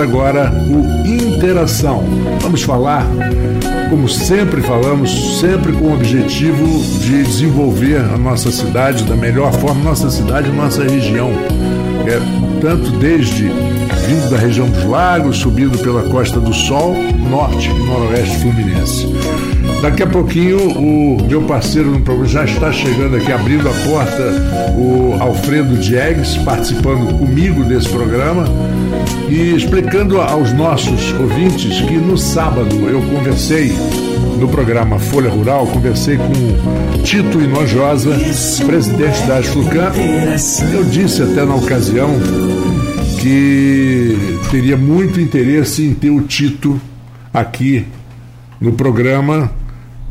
Agora o Interação. Vamos falar, como sempre falamos, sempre com o objetivo de desenvolver a nossa cidade da melhor forma, nossa cidade, nossa região. É, tanto desde vindo da região dos lagos, subindo pela Costa do Sol, norte e noroeste fluminense. Daqui a pouquinho o meu parceiro no programa já está chegando aqui, abrindo a porta, o Alfredo Diegues, participando comigo desse programa e explicando aos nossos ouvintes que no sábado eu conversei no programa Folha Rural, conversei com Tito Inojosa, presidente da Asflucan. Eu disse até na ocasião que teria muito interesse em ter o Tito aqui no programa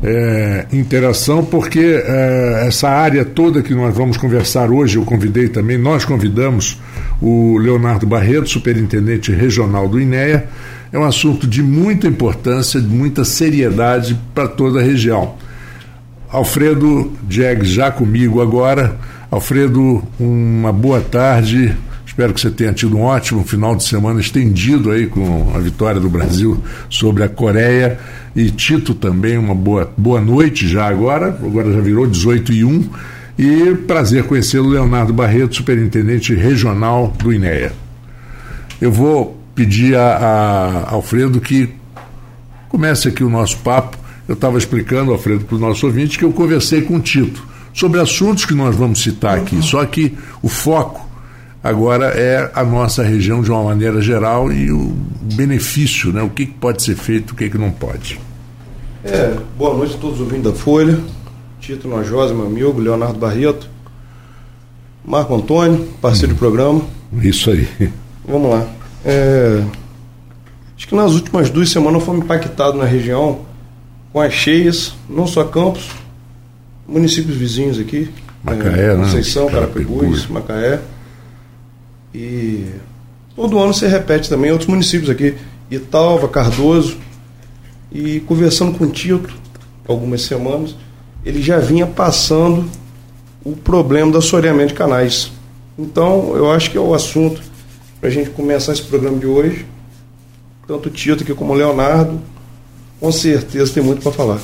é, interação, porque é, essa área toda que nós vamos conversar hoje, eu convidei também, nós convidamos o Leonardo Barreto, superintendente regional do INEA, é um assunto de muita importância, de muita seriedade para toda a região. Alfredo Diegues já comigo agora. Alfredo, uma boa tarde. Espero que você tenha tido um ótimo final de semana estendido aí com a vitória do Brasil sobre a Coreia. E Tito também, uma boa, boa noite já agora, agora já virou 18 e 1. E prazer conhecê-lo, Leonardo Barreto, superintendente regional do INEA. Eu vou pedir a, a Alfredo que comece aqui o nosso papo. Eu estava explicando, Alfredo, para o nosso ouvinte, que eu conversei com o Tito sobre assuntos que nós vamos citar aqui, só que o foco agora é a nossa região de uma maneira geral e o benefício, né? o que pode ser feito, o que, que não pode. É, boa noite a todos os ouvintes da Folha, Tito Nojosa, meu amigo, Leonardo Barreto, Marco Antônio, parceiro hum. do programa. Isso aí. Vamos lá. É, acho que nas últimas duas semanas fomos impactados na região com as cheias, não só Campos, municípios vizinhos aqui. Macaé, é, né? Conceição, Carapebus, Macaé. E todo ano se repete também outros municípios aqui, Italva, Cardoso. E conversando com o Tito, algumas semanas, ele já vinha passando o problema do assoreamento de canais. Então, eu acho que é o assunto para a gente começar esse programa de hoje. Tanto o Tito aqui como o Leonardo, com certeza tem muito para falar.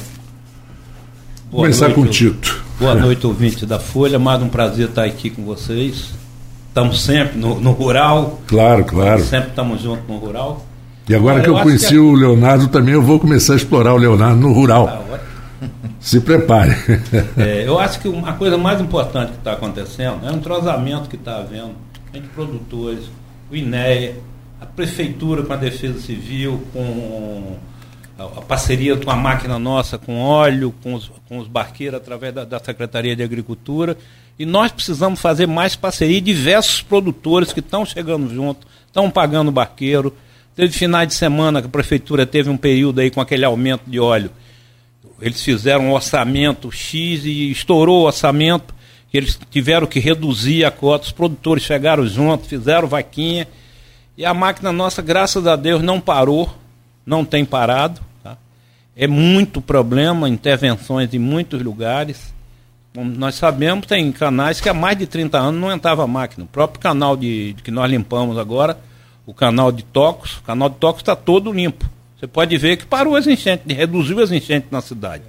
Boa Começar noite, com o Tito. Boa noite, ouvinte da Folha. Mais um prazer estar aqui com vocês. Estamos sempre no, no rural. Claro, claro. Sempre estamos juntos no rural. E agora que eu, conheci que... O Leonardo também, eu vou começar a explorar o Leonardo no rural. Ah, Se prepare. É, eu acho que uma coisa mais importante que está acontecendo é um entrosamento que está havendo entre produtores, o INEA, a prefeitura com a Defesa Civil, com a parceria com a máquina nossa, com óleo, com os, com os barqueiros através da, da Secretaria de Agricultura. E nós precisamos fazer mais parceria. Diversos produtores que estão chegando junto, estão pagando barqueiro. Teve finais de semana que a prefeitura teve um período aí com aquele aumento de óleo. Eles fizeram um orçamento X e estourou o orçamento. Eles tiveram que reduzir a cota. Os produtores chegaram junto, fizeram vaquinha. E a máquina nossa, graças a Deus, não parou não tem parado. Tá? É muito problema, intervenções em muitos lugares. Como nós sabemos, tem canais que há mais de 30 anos não entrava máquina. O próprio canal de, de que nós limpamos agora, o canal de Tocos, o canal de Tocos está todo limpo. Você pode ver que parou as enchentes, reduziu as enchentes na cidade.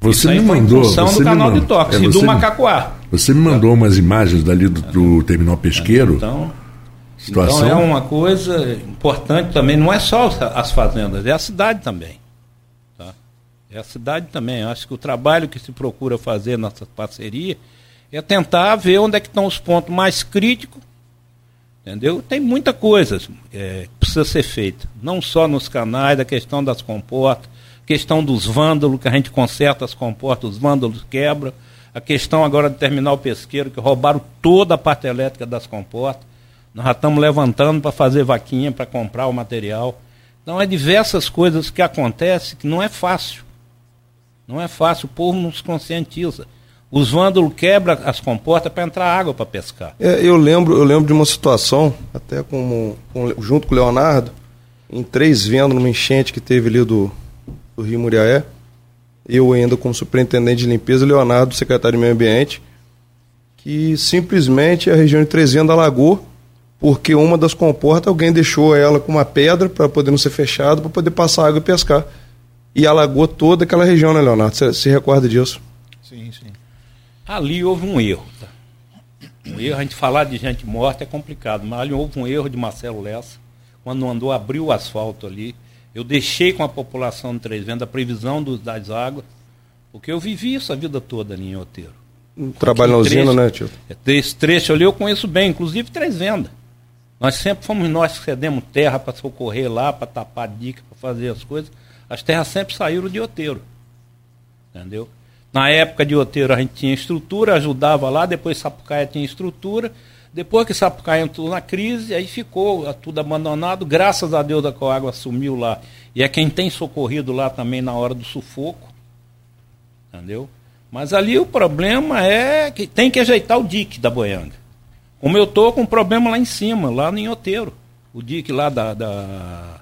Você me mandou. Você do canal de Tocos é, e do Macacoá. Você me mandou umas imagens dali do, do terminal pesqueiro. Então, Situação... Então é uma coisa importante também, não é só as fazendas, é a cidade também. É a cidade também. Eu acho que o trabalho que se procura fazer nessa parceria é tentar ver onde é que estão os pontos mais críticos. Entendeu? Tem muita coisa é, que precisa ser feita. Não só nos canais, a questão das comportas, questão dos vândalos, que a gente conserta as comportas, os vândalos quebram. A questão agora do terminal pesqueiro, que roubaram toda a parte elétrica das comportas. Nós já estamos levantando para fazer vaquinha, para comprar o material. Então, é diversas coisas que acontecem que não é fácil. Não é fácil, o povo não se conscientiza. Os vândalos quebram as comportas para entrar água para pescar. É, eu lembro eu lembro de uma situação, até com, com, junto com o Leonardo, em três vendas numa enchente que teve ali do, do Rio Muriaé. Eu ainda como superintendente de limpeza, Leonardo, secretário de meio ambiente, que simplesmente a região de Três Vendas alagou porque uma das comportas alguém deixou ela com uma pedra para poder não ser fechado, para poder passar água e pescar. E alagou toda aquela região, né, Leonardo? Você se recorda disso? Sim, sim. Ali houve um erro. Tá? Um erro, a gente falar de gente morta é complicado, mas ali houve um erro de Marcelo Lessa, quando andou, abriu o asfalto ali. Eu deixei com a população de Três Vendas a previsão do, das águas, porque eu vivi isso a vida toda ali em Oteiro. Um trabalho na usina, né, tio? Esse trecho ali eu conheço bem, inclusive Três Vendas. Nós sempre fomos nós que cedemos terra para socorrer lá, para tapar dica, para fazer as coisas. As terras sempre saíram de Oteiro. Entendeu? Na época de Oteiro a gente tinha estrutura, ajudava lá, depois Sapucaia tinha estrutura. Depois que Sapucaia entrou na crise, aí ficou tudo abandonado. Graças a Deus a Coágua assumiu lá. E é quem tem socorrido lá também na hora do sufoco. Entendeu? Mas ali o problema é que tem que ajeitar o dique da boianga. Como eu tô com um problema lá em cima, lá no Inhoteiro. O dique lá da, da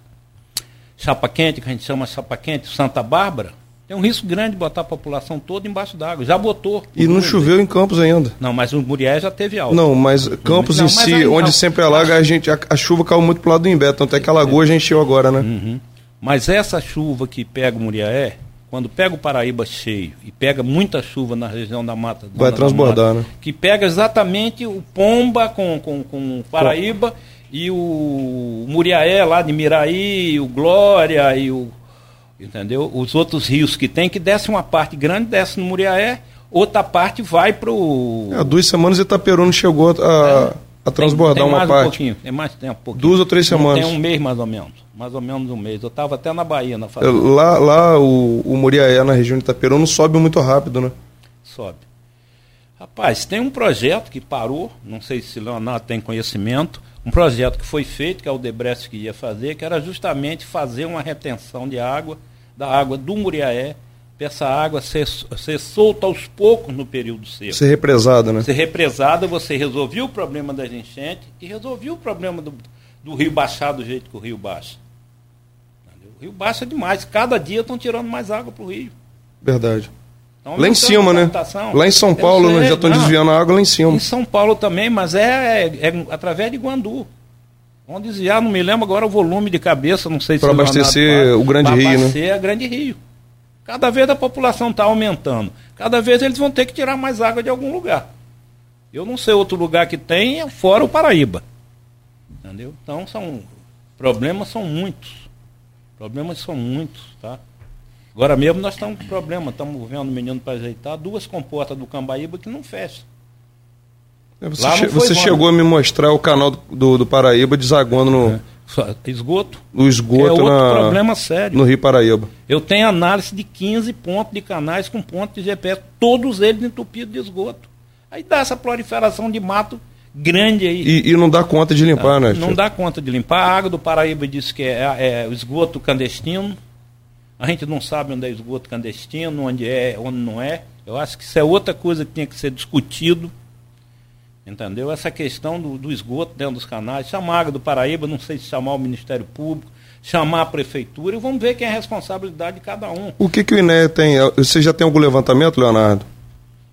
Chapa Quente, que a gente chama Chapa Quente, Santa Bárbara, tem um risco grande de botar a população toda embaixo d'água. Já botou. E não choveu em Campos ainda. Não, mas o Murié já teve alta. Não, mas Campos não, em si, aí, onde não. sempre alaga, a, gente, a, a, chuva caiu muito pro lado do Imbé, tanto é que a lagoa já encheu agora, né? Uhum. Mas essa chuva que pega o Muriaé, quando pega o Paraíba cheio e pega muita chuva na região da mata. Vai transbordar, mata, né? Que pega exatamente o Pomba com, com, com o Paraíba e o Muriaé lá de Miraí, o Glória e o. Entendeu? Os outros rios que tem, que desce uma parte grande, desce no Muriaé, outra parte vai para o. É, duas semanas Itaperuna chegou a, é, a transbordar tem, tem uma mais parte. Um pouquinho, tem mais tempo. Um pouquinho. Duas ou três semanas. Tem um mês mais ou menos mais ou menos um mês. Eu estava até na Bahia, na fazenda. Lá, lá o, o Muriaé, na região de Itaperuna, sobe muito rápido, né? Sobe. Rapaz, tem um projeto que parou, não sei se Leonardo tem conhecimento, um projeto que foi feito, que é o Debrecht que ia fazer, que era justamente fazer uma retenção de água, da água do Muriaé, para essa água ser, ser solta aos poucos no período seco. Ser represada, né? Ser represada, você resolvia o problema das enchentes e resolvia o problema do, do rio baixar do jeito que o rio baixa. O rio baixa demais. Cada dia estão tirando mais água para o rio. Verdade. Então, lá em cima, né? Lá em São Paulo, né? já estão desviando a água lá em cima. Em São Paulo também, mas é, é, é através de Guandu. Vão desviar, não me lembro agora o volume de cabeça, não sei se Para abastecer o Grande Rio, né? Para abastecer a Grande Rio. Cada vez a população está aumentando. Cada vez eles vão ter que tirar mais água de algum lugar. Eu não sei outro lugar que tem, fora o Paraíba. Entendeu? Então são problemas são muitos. Problemas são muitos, tá? Agora mesmo nós estamos com problema, estamos vendo o menino para ajeitar duas comportas do Cambaíba que não fecham. É, você, che você chegou a me mostrar o canal do, do Paraíba desaguando no. É. Esgoto. O esgoto é outro na, problema sério. No Rio Paraíba. Eu tenho análise de 15 pontos de canais com pontos de GPS, todos eles entupidos de esgoto. Aí dá essa proliferação de mato grande aí. E, e não dá conta de limpar, tá? né? Não dá conta de limpar. A água do Paraíba diz que é, é esgoto clandestino. A gente não sabe onde é esgoto clandestino, onde é, onde não é. Eu acho que isso é outra coisa que tinha que ser discutido. Entendeu? Essa questão do, do esgoto dentro dos canais. Chamar a água do Paraíba, não sei se chamar o Ministério Público, chamar a Prefeitura e vamos ver quem é a responsabilidade de cada um. O que, que o INE tem? Você já tem algum levantamento, Leonardo?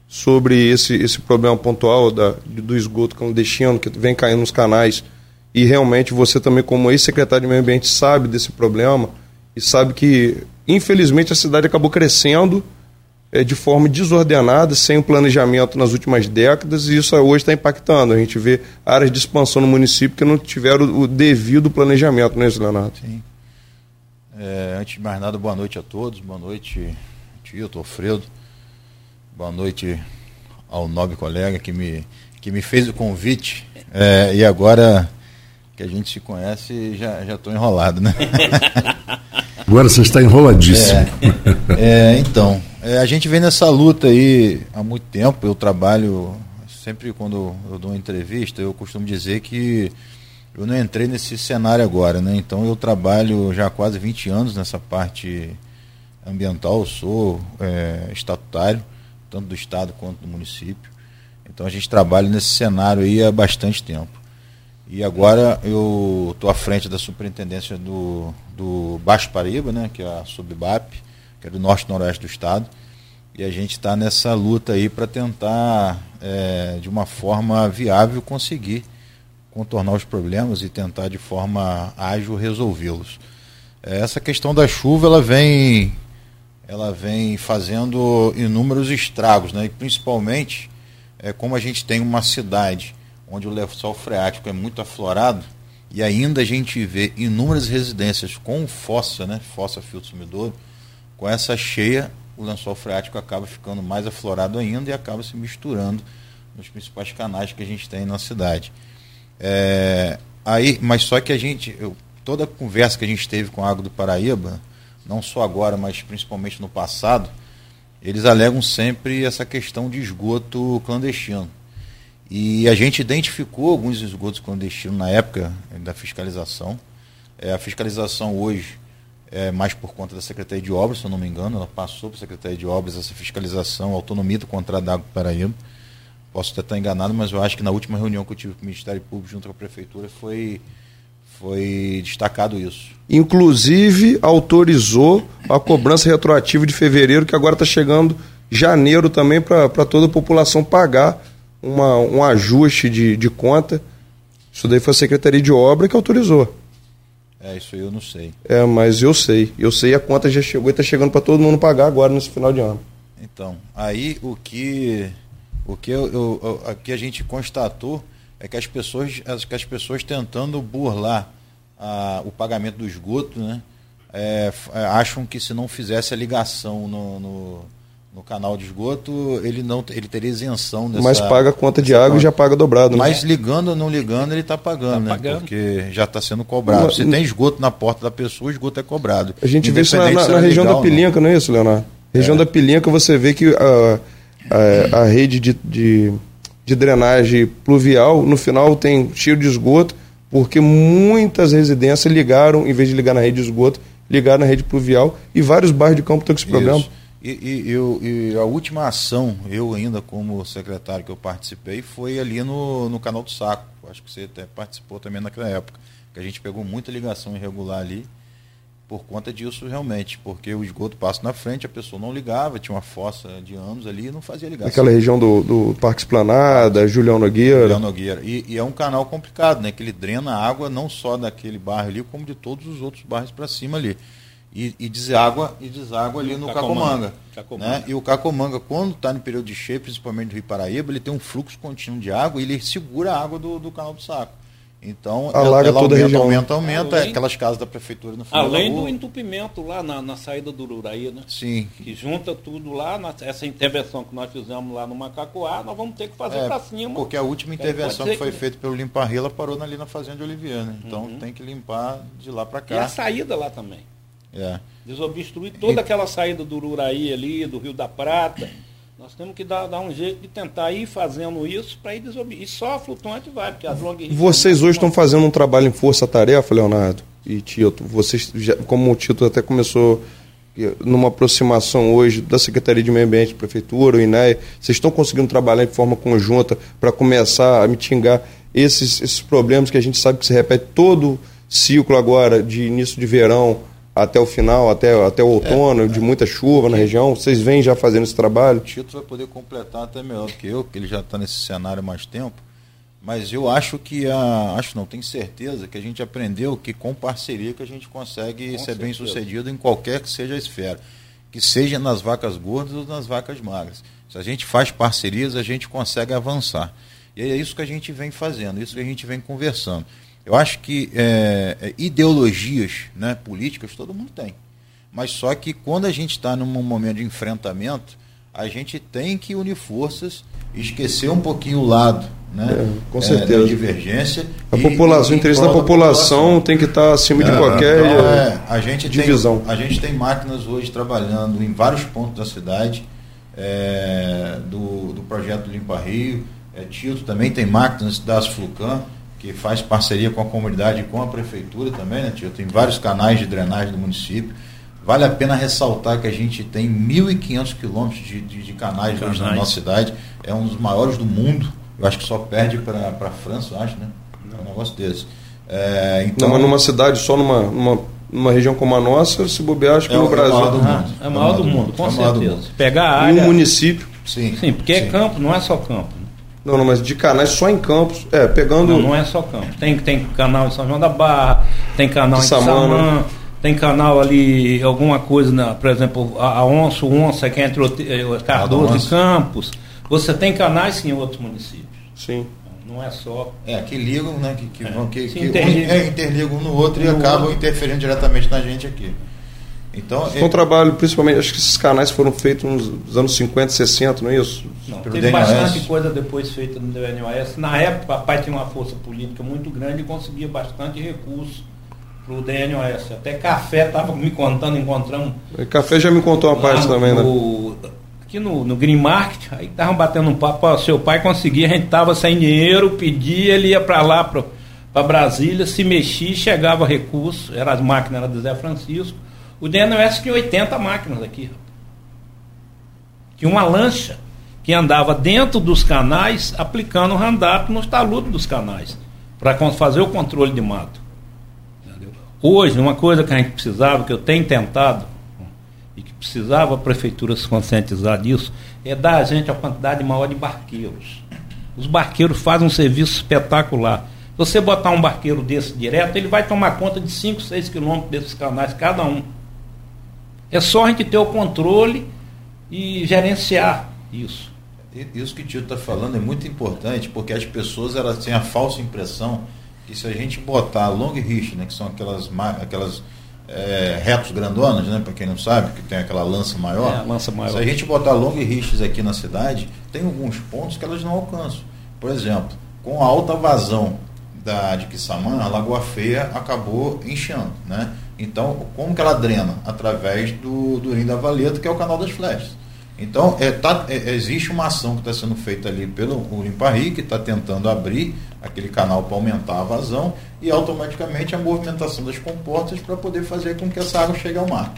sobre esse, esse problema pontual da, do esgoto clandestino que vem caindo nos canais e realmente você também como ex-secretário de meio ambiente sabe desse problema e sabe que infelizmente a cidade acabou crescendo é, de forma desordenada, sem um planejamento nas últimas décadas e isso hoje está impactando. A gente vê áreas de expansão no município que não tiveram o devido planejamento, né, Leonardo? Sim. É, antes de mais nada, boa noite a todos, boa noite, tio, Alfredo. Boa noite ao nobre colega que me, que me fez o convite. É, e agora que a gente se conhece, já estou enrolado, né? Agora você está enroladíssimo. É, é, então, é, a gente vem nessa luta aí há muito tempo. Eu trabalho, sempre quando eu dou uma entrevista, eu costumo dizer que eu não entrei nesse cenário agora, né? Então eu trabalho já há quase 20 anos nessa parte ambiental, sou é, estatutário tanto do Estado quanto do município. Então a gente trabalha nesse cenário aí há bastante tempo. E agora eu estou à frente da superintendência do, do Baixo Paraíba, né, que é a Subbap, que é do norte e noroeste do estado. E a gente está nessa luta aí para tentar, é, de uma forma viável, conseguir contornar os problemas e tentar de forma ágil resolvê-los. É, essa questão da chuva ela vem, ela vem fazendo inúmeros estragos, né? e principalmente é, como a gente tem uma cidade onde o lençol freático é muito aflorado e ainda a gente vê inúmeras residências com fossa, né? fossa filtro sumidouro, com essa cheia o lençol freático acaba ficando mais aflorado ainda e acaba se misturando nos principais canais que a gente tem na cidade. É, aí, mas só que a gente, eu, toda a conversa que a gente teve com a Água do Paraíba, não só agora, mas principalmente no passado, eles alegam sempre essa questão de esgoto clandestino. E a gente identificou alguns esgotos clandestinos na época da fiscalização. É, a fiscalização hoje é, mais por conta da Secretaria de Obras, se eu não me engano, ela passou para a Secretaria de Obras essa fiscalização, autonomia do contrato da Água Paraíba. Posso até estar enganado, mas eu acho que na última reunião que eu tive com o Ministério Público junto com a Prefeitura foi, foi destacado isso. Inclusive, autorizou a cobrança retroativa de fevereiro, que agora está chegando janeiro também para toda a população pagar uma, um ajuste de, de conta. Isso daí foi a Secretaria de Obra que autorizou. É, isso aí eu não sei. É, mas eu sei. Eu sei a conta já chegou e está chegando para todo mundo pagar agora nesse final de ano. Então, aí o que o que eu, eu, aqui a gente constatou é que as pessoas, as, que as pessoas tentando burlar a, o pagamento do esgoto, né, é, é acham que se não fizesse a ligação no, no no canal de esgoto, ele não ele teria isenção nessa, Mas paga a conta de água e já paga dobrado. Mas né? ligando ou não ligando, ele está pagando, tá né? Pagando. Porque já está sendo cobrado. Se tem esgoto na porta da pessoa, o esgoto é cobrado. A gente vê isso na, na, na região legal, da Pilinca, não. não é isso, Leonardo? Região é. da Pilinca, você vê que a, a, a rede de, de, de drenagem pluvial, no final tem cheio de esgoto, porque muitas residências ligaram, em vez de ligar na rede de esgoto, ligaram na rede pluvial e vários bairros de campo estão com esse problema. Isso. E, e, eu, e a última ação, eu ainda como secretário que eu participei, foi ali no, no canal do Saco. Acho que você até participou também naquela época. Que a gente pegou muita ligação irregular ali por conta disso realmente, porque o esgoto passa na frente, a pessoa não ligava, tinha uma fossa de anos ali e não fazia ligação. Aquela região do, do Parque Esplanada, Julião Nogueira. Julião Nogueira. E, e, é um canal complicado, né? Que ele drena a água não só daquele bairro ali, como de todos os outros bairros para cima ali e, e deságua e deságua ali no Cacomanga. Cacomanga. Né? E o Cacomanga, quando está no período de cheio, principalmente do Rio Paraíba, ele tem um fluxo contínuo de água e ele segura a água do, do canal do saco. Então, Alaga ela, toda aumenta, a aumenta, aumenta, além, aquelas casas da prefeitura no final Além do entupimento lá na, na, saída do Ururaí, né? Sim. Que junta tudo lá, na, essa intervenção que nós fizemos lá no Macacoá, nós vamos ter que fazer é, para cima. Porque a última intervenção que foi que... feita pelo Limpa Rio, ela parou ali na Fazenda de Oliveira, né? Então uhum. tem que limpar de lá para cá. E a saída lá também. É. Desobstruir toda aquela saída do Ururaí ali, do Rio da Prata. Nós temos que dar, dar um jeito de tentar ir fazendo isso para ir desobstruir. E só a flutuante vai, porque as long Vocês hoje estão fazendo um trabalho em força-tarefa, Leonardo e Tito. Vocês, já, como o Tito até começou numa aproximação hoje da Secretaria de Meio Ambiente, Prefeitura, o INEA, vocês estão conseguindo trabalhar de forma conjunta para começar a mitigar esses, esses problemas que a gente sabe que se repete todo ciclo agora de início de verão, até o final, até, até o outono, é, de muita chuva na região? Vocês vêm já fazendo esse trabalho? O Tito vai poder completar até melhor do que eu, porque ele já está nesse cenário há mais tempo. Mas eu acho que a. Acho não, tenho certeza que a gente aprendeu que com parceria que a gente consegue com ser certeza. bem sucedido em qualquer que seja a esfera. Que seja nas vacas gordas ou nas vacas magras. Se a gente faz parcerias, a gente consegue avançar. E é isso que a gente vem fazendo, isso que a gente vem conversando. Eu acho que é, é, ideologias né, políticas todo mundo tem. Mas só que quando a gente está num momento de enfrentamento, a gente tem que unir forças, esquecer um pouquinho o lado né, é, com certeza. É, divergência. A população, o interesse da população, população, tem que estar tá acima é, de qualquer então, é, a gente divisão. Tem, a gente tem máquinas hoje trabalhando em vários pontos da cidade, é, do, do projeto Limpa Rio. É, Tito também tem máquinas das Flucan que faz parceria com a comunidade e com a prefeitura também, né, tio? Tem vários canais de drenagem do município. Vale a pena ressaltar que a gente tem 1.500 quilômetros de, de, de canais, canais. na nossa cidade. É um dos maiores do mundo. Eu acho que só perde para a França, acho, né? É um negócio desse. É, então, Não, mas numa cidade, só numa, numa, numa região como a nossa, se bobear, acho que é, no Brasil. É o maior do mundo. É o maior do mundo, com certeza. Pegar a área. E um município. Sim, sim porque é sim. é campo, não é só campo. Não, não, mas de canais só em Campos. É, pegando. Não, não é só Campos. Tem, tem canal em São João da Barra, tem canal De em Samana. Samã, tem canal ali, alguma coisa, na, por exemplo, a, a Onça, o Onça, que é entre o, eh, Cardoso e. Campos. Você tem canais sim, em outros municípios. Sim. Não é só. É, que ligam, né? Que, que, É. vão- que, que interligam. um, é, interligam um no outro e No acabam outro. interferindo diretamente na gente aqui. Então, Foi um é, trabalho, principalmente, acho que esses canais foram feitos nos anos 50, 60, não é isso? Não, Pelo teve DNOS. bastante coisa depois feita no DNOS. Na época, o papai tinha uma força política muito grande e conseguia bastante recurso para o DNOS. Até café estava me contando, encontramos O Café já me contou uma parte também, né? Aqui no, no Green Market, aí estavam batendo um papo, ó, seu pai conseguia, a gente estava sem dinheiro, pedia, ele ia para lá, para Brasília, se mexia, chegava recurso, era as máquinas era do Zé Francisco. O DNOS tinha 80 máquinas aqui. Tinha uma lancha que andava dentro dos canais, aplicando o handap nos taludes dos canais, para fazer o controle de mato. Entendeu? Hoje, uma coisa que a gente precisava, que eu tenho tentado, e que precisava a prefeitura se conscientizar disso, é dar a gente a quantidade maior de barqueiros. Os barqueiros fazem um serviço espetacular. Se você botar um barqueiro desse direto, ele vai tomar conta de 5, 6 quilômetros desses canais, cada um. É só a gente ter o controle e gerenciar isso. Isso que o Tito está falando é muito importante, porque as pessoas elas têm a falsa impressão que se a gente botar long reach, né, que são aquelas, aquelas é, retos grandonas, né, para quem não sabe, que tem aquela lança maior. É, a lança maior. Se a gente botar long reaches aqui na cidade, tem alguns pontos que elas não alcançam. Por exemplo, com a alta vazão da, de Quissamã, a Lagoa Feia acabou enchendo, né? Então, como que ela drena? Através do, do Rio da Valeta, que é o canal das flechas. Então, é, tá- é, existe uma ação que está sendo feita ali pelo Limparri, que está tentando abrir aquele canal para aumentar a vazão e automaticamente a movimentação das comportas para poder fazer com que essa água chegue ao mar.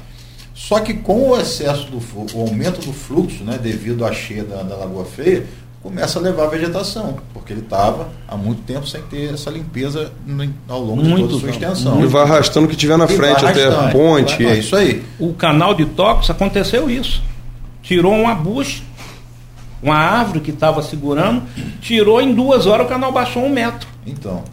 Só que com o excesso do o aumento do fluxo, né, devido à cheia da, da Lagoa Feia, começa a levar a vegetação, porque ele estava há muito tempo sem ter essa limpeza no- ao longo de Muito toda a sua extensão. E vai arrastando o que tiver na E frente, até arrastando. ponte. É isso aí. O canal de Tocos aconteceu isso. Tirou uma bucha, uma árvore que estava segurando, tirou em duas horas o canal baixou um metro. Então,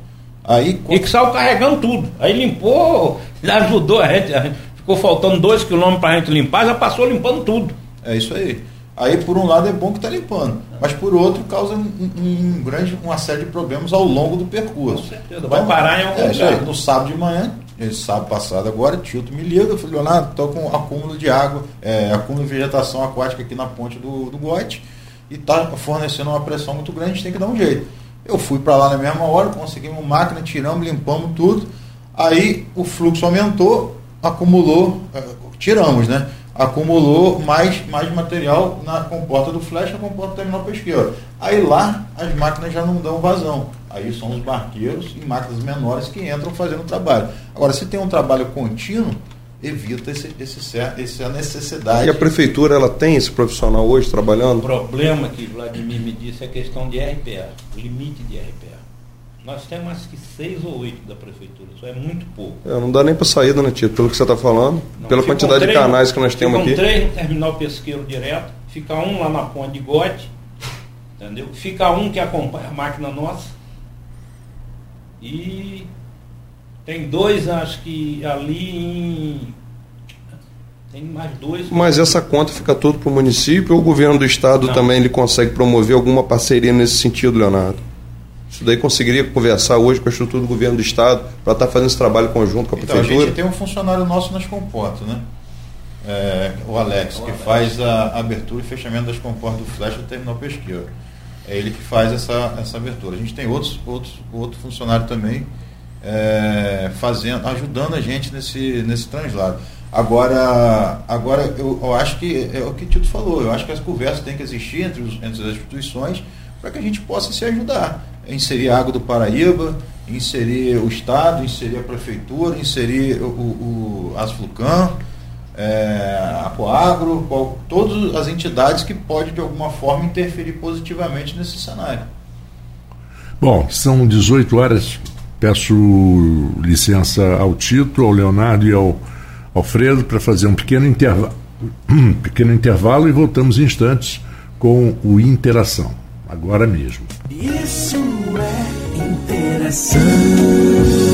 aí E que saiu carregando tudo. Aí limpou, ajudou a gente. A gente ficou faltando dois quilômetros para a gente limpar, já passou limpando tudo. É isso aí. Aí, por um lado, é bom que está limpando, mas por outro, causa um, um- grande, uma série de problemas ao longo do percurso. Com certeza, vai parar em algum é, lugar. No sábado de manhã, esse sábado passado agora, Tilto me liga, eu falei, Leonardo, estou com acúmulo de água, é, acúmulo de vegetação aquática aqui na ponte do, do Gote e está fornecendo uma pressão muito grande, a gente tem que dar um jeito. Eu fui para lá na mesma hora, conseguimos máquina, tiramos, limpamos tudo. Aí o fluxo aumentou, acumulou, eh, tiramos, né? Acumulou mais, mais material na comporta do flash, na comporta do terminal pesqueiro. Aí lá as máquinas já não dão vazão. Aí são os barqueiros e máquinas menores que entram fazendo o trabalho. Agora, se tem um trabalho contínuo, evita esse, esse, essa necessidade. E a prefeitura, ela tem esse profissional hoje O trabalhando? problema que Vladimir me disse é a questão de RPA, o limite de RPA. Nós temos acho que seis ou oito da prefeitura, isso é muito pouco. É, não dá nem para saída, né, Tito? Pelo que você está falando, Não, pela quantidade de três- canais que nós temos aqui. três no terminal pesqueiro direto, fica um lá na ponte de Gote, entendeu? Fica um que acompanha a máquina nossa. E tem dois, acho que ali em. Tem mais dois. Mas essa conta fica tudo para o município ou o governo do estado Não. também ele consegue promover alguma parceria nesse sentido, Leonardo? Isso daí conseguiria conversar hoje com a estrutura do governo do estado para estar fazendo esse trabalho conjunto com a Então, a prefeitura? gente tem um funcionário nosso nas comportas, né? É, o Alex, que faz a abertura e fechamento das comportas do flash do terminal pesqueiro. É ele que faz essa, essa abertura. A gente tem outros, outros, outro funcionário também é, fazendo, ajudando a gente nesse, nesse translado. Agora, agora eu, eu acho que é o que o Tito falou, eu acho que as conversas têm que existir entre, os, entre as instituições para que a gente possa se ajudar. Inserir a água do Paraíba, inserir o Estado, inserir a Prefeitura, inserir o, o, o Asflucan, é, a Coagro, qual- todas as entidades que podem de alguma forma interferir positivamente nesse cenário. Bom, são 18 horas. Peço licença ao Tito, ao Leonardo e ao Alfredo para fazer um pequeno intervalo, pequeno intervalo e voltamos em instantes com o Interação, agora mesmo. Isso interação.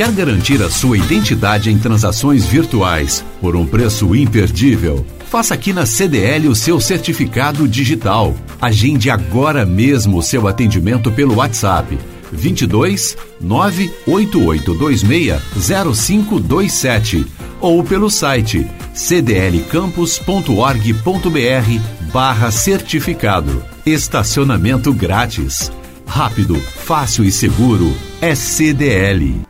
Quer garantir a sua identidade em transações virtuais por um preço imperdível? Faça aqui na CDL o seu certificado digital. Agende agora mesmo o seu atendimento pelo WhatsApp 22 98826 0527 ou pelo site cdlcampus.org.br barra certificado. Estacionamento grátis. Rápido, fácil e seguro é CDL.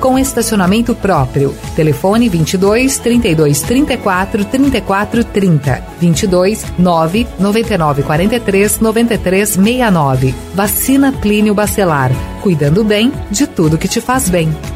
com estacionamento próprio. Telefone 22 32 34 34 30 22 9 99 43 93 69. Vacina Plínio Bacelar, cuidando bem de tudo que te faz bem.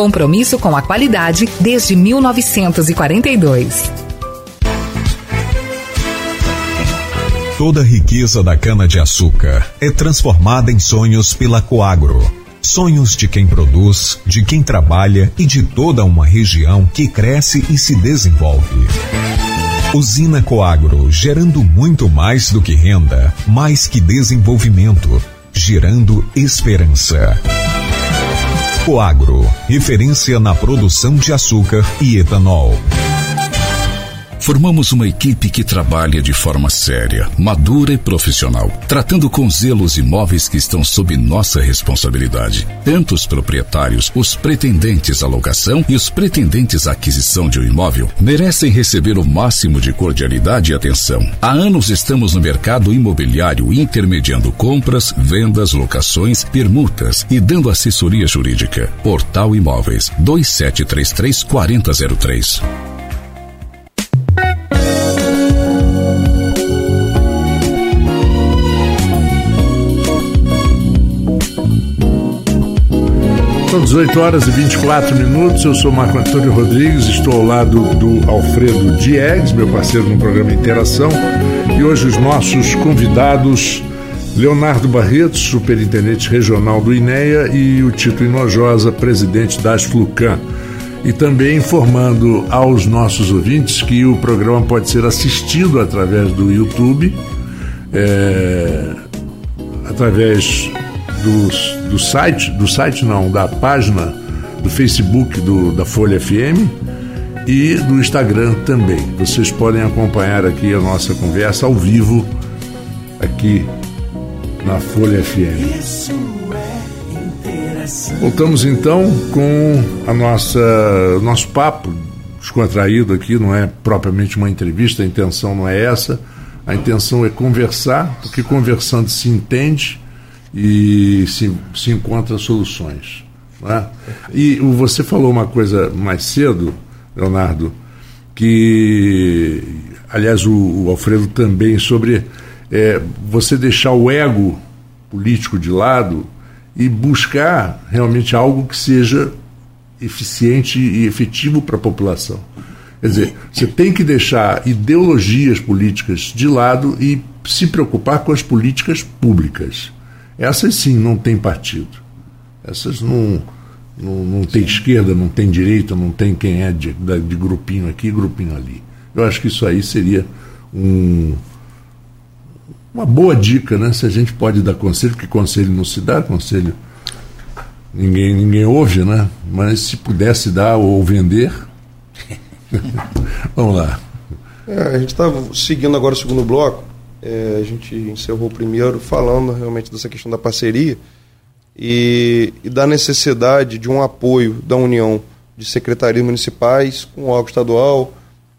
compromisso com a qualidade desde 1942. Toda a riqueza da cana-de-açúcar é transformada em sonhos pela Coagro. Sonhos de quem produz, de quem trabalha e de toda uma região que cresce e se desenvolve. Usina Coagro, gerando muito mais do que renda, mais que desenvolvimento, gerando esperança. Coagro, referência na produção de açúcar e etanol. Formamos uma equipe que trabalha de forma séria, madura e profissional, tratando com zelo os imóveis que estão sob nossa responsabilidade. Tanto os proprietários, os pretendentes à locação e os pretendentes à aquisição de um imóvel merecem receber o máximo de cordialidade e atenção. Há anos estamos no mercado imobiliário intermediando compras, vendas, locações, permutas e dando assessoria jurídica. Portal Imóveis 2733 4003. São 18 horas e 24 minutos. Eu sou Marco Antônio Rodrigues, estou ao lado do Alfredo Diegues, meu parceiro no programa Interação. E hoje os nossos convidados, Leonardo Barreto, superintendente regional do INEA, e o Tito Inojosa, presidente da Asflucan. E também informando aos nossos ouvintes que o programa pode ser assistido através do YouTube, é, através dos, do site, do site não, da página do Facebook do, da Folha FM e do Instagram também. Vocês podem acompanhar aqui a nossa conversa ao vivo aqui na Folha FM. Voltamos então com a nossa nosso papo descontraído aqui, não é propriamente uma entrevista, a intenção não é essa. A intenção é conversar, porque conversando se entende e se, se encontra soluções. É? E você falou uma coisa mais cedo, Leonardo, que, aliás, o, o Alfredo também, sobre é, você deixar o ego político de lado e buscar realmente algo que seja eficiente e efetivo para a população. Quer dizer, você tem que deixar ideologias políticas de lado e se preocupar com as políticas públicas. Essas sim não têm partido. Essas não, não, não tem esquerda, não tem direita, não tem quem é de, de grupinho aqui, grupinho ali. Eu acho que isso aí seria um, uma boa dica, né? Se a gente pode dar conselho, porque conselho não se dá, conselho ninguém, ninguém ouve, né? Mas se pudesse dar ou vender. Vamos lá. É, a gente está seguindo agora o segundo bloco. É, a gente encerrou primeiro falando realmente dessa questão da parceria e, e da necessidade de um apoio da União de secretarias municipais com o órgão estadual,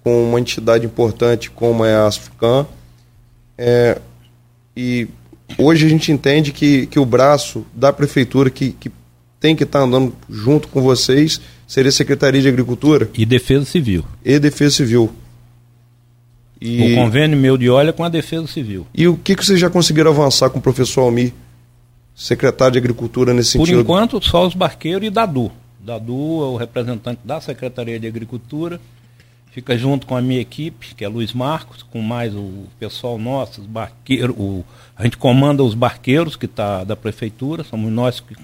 com uma entidade importante como é a Asfcan. É, e hoje a gente entende que, que o braço da prefeitura que, que tem que estar tá andando junto com vocês seria a Secretaria de Agricultura. E Defesa Civil. E Defesa Civil. E... O convênio meu de olha com a Defesa Civil. E o que, que vocês já conseguiram avançar com o professor Almir, secretário de Agricultura, nesse Por sentido? Por enquanto, só os barqueiros e Dadu. Dadu é o representante da Secretaria de Agricultura, fica junto com a minha equipe, que é Luiz Marcos, com mais o pessoal nosso, os barqueiros, o, a gente comanda os barqueiros que está da prefeitura, somos nós que,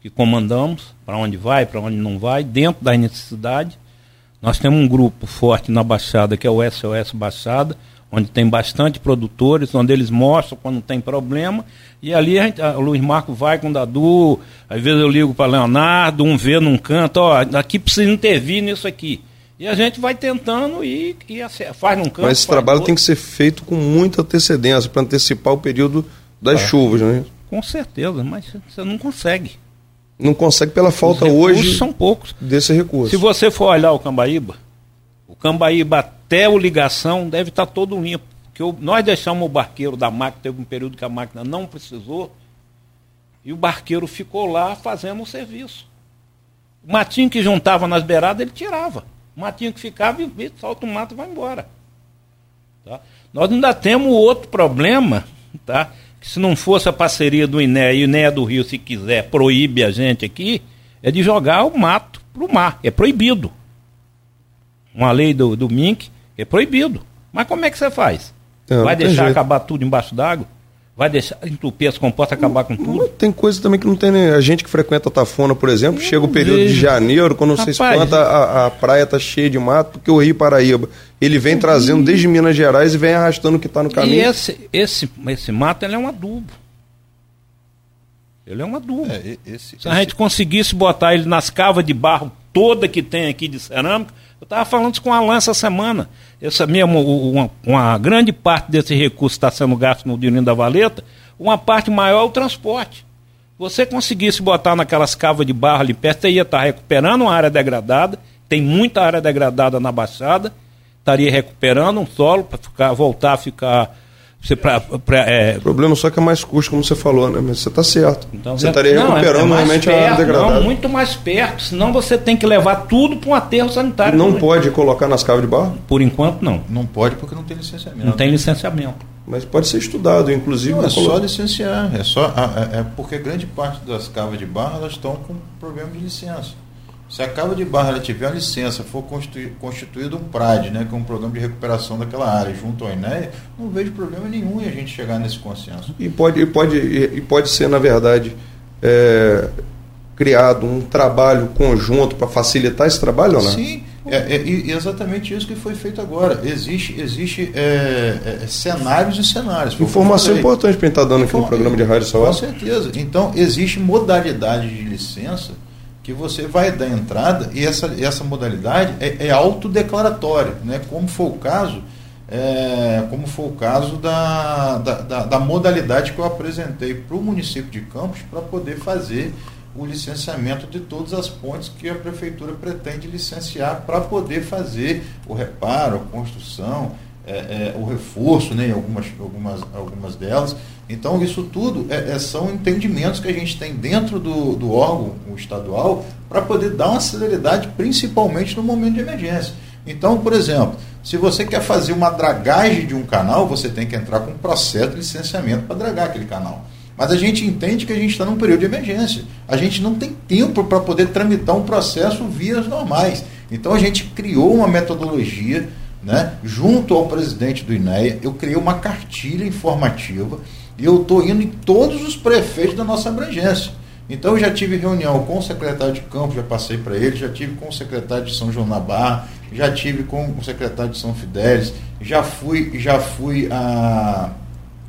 que comandamos para onde vai, para onde não vai, dentro da necessidade. Nós temos um grupo forte na Baixada, que é o SOS Baixada, onde tem bastante produtores, onde eles mostram quando tem problema. E ali a gente, a, o Luiz Marco vai com o Dadu, às vezes eu ligo para Leonardo, um vê num canto, ó, aqui precisa intervir nisso aqui. E a gente vai tentando e, e faz num canto. Mas esse trabalho outro. tem que ser feito com muita antecedência para antecipar o período das ah, chuvas, né? Com certeza, mas você não consegue. Não consegue pela falta hoje. são poucos. Desse recurso. Se você for olhar o Cambaíba, o Cambaíba até o ligação deve estar todo limpo. Porque nós deixamos o barqueiro da máquina, teve um período que a máquina não precisou, e o barqueiro ficou lá fazendo o serviço. O matinho que juntava nas beiradas, ele tirava. O matinho que ficava, e solta o mato e vai embora. Tá? Nós ainda temos outro problema, tá? Que se não fosse a parceria do INE e o INE do Rio, se quiser, proíbe a gente aqui, é de jogar o mato para o mar. É proibido. Uma lei do, do MINC é proibido. Mas como é que você faz? É, Vai deixar acabar tudo embaixo d'água? Vai deixar entupir as compostas acabar com tudo? Tem coisa também que não tem. Né? A gente que frequenta a Tafona, por exemplo, Eu chega o período vejo. de janeiro, quando Rapaz, você espanta, a, a praia está cheia de mato, porque o Rio Paraíba ele vem trazendo desde Minas Gerais e vem arrastando o que está no caminho. E esse, esse, esse mato ele é um adubo. Ele é um adubo. É, esse, Se a gente conseguisse botar ele nas cavas de barro toda que tem aqui de cerâmica, eu estava falando isso com a Alan essa semana. Essa mesmo, uma, uma grande parte desse recurso está sendo gasto no Dirino da Valeta, uma parte maior é o transporte. Você conseguisse botar naquelas cavas de barro ali perto, você ia estar tá recuperando uma área degradada, tem muita área degradada na Baixada, estaria recuperando um solo para voltar a ficar você pra, pra, é... O problema só que é mais custo, como você falou, né? Mas você está certo. Então, você estaria não, recuperando é, é realmente perto, a área degradada. Não, muito mais perto, senão você tem que levar tudo para um aterro sanitário. E não pode colocar nas cavas de barro? Por enquanto, não. Não pode porque não tem licenciamento. Não tem licenciamento. Mas pode ser estudado, inclusive. Não, é só licenciar. É, só, é, é porque grande parte das cavas de barro elas estão com problema de licença. Se a Cava de Barra tiver uma licença, for constituído um PRAD, né, que é um programa de recuperação daquela área, junto ao INEA, não vejo problema nenhum em a gente chegar nesse consenso. E pode, e pode, e pode ser, na verdade, é, criado um trabalho conjunto para facilitar esse trabalho ou não? Sim, é, é, é, exatamente isso que foi feito agora. Existe, existe é, é cenários e cenários. Informação importante para estar dando aqui no programa de rádio Com certeza. Então, existe modalidade de licença que você vai dar entrada e essa, essa modalidade é, é autodeclaratória, né? como foi o caso, é, como foi o caso da, da, da, da modalidade que eu apresentei para o município de Campos para poder fazer o licenciamento de todas as pontes que a prefeitura pretende licenciar para poder fazer o reparo, a construção, é, é, o reforço né, em algumas, algumas, algumas delas. Então, isso tudo é, é, são entendimentos que a gente tem dentro do, do órgão estadual para poder dar uma celeridade, principalmente no momento de emergência. Então, por exemplo, se você quer fazer uma dragagem de um canal, você tem que entrar com um processo de licenciamento para dragar aquele canal. Mas a gente entende que a gente está num período de emergência. A gente não tem tempo para poder tramitar um processo vias normais. Então a gente criou uma metodologia né, junto ao presidente do INEA, eu criei uma cartilha informativa e eu estou indo em todos os prefeitos da nossa abrangência. Então eu já tive reunião com o secretário de campo, já passei para ele, já tive com o secretário de São João da Barra, já tive com o secretário de São Fidélis, já fui, já fui a,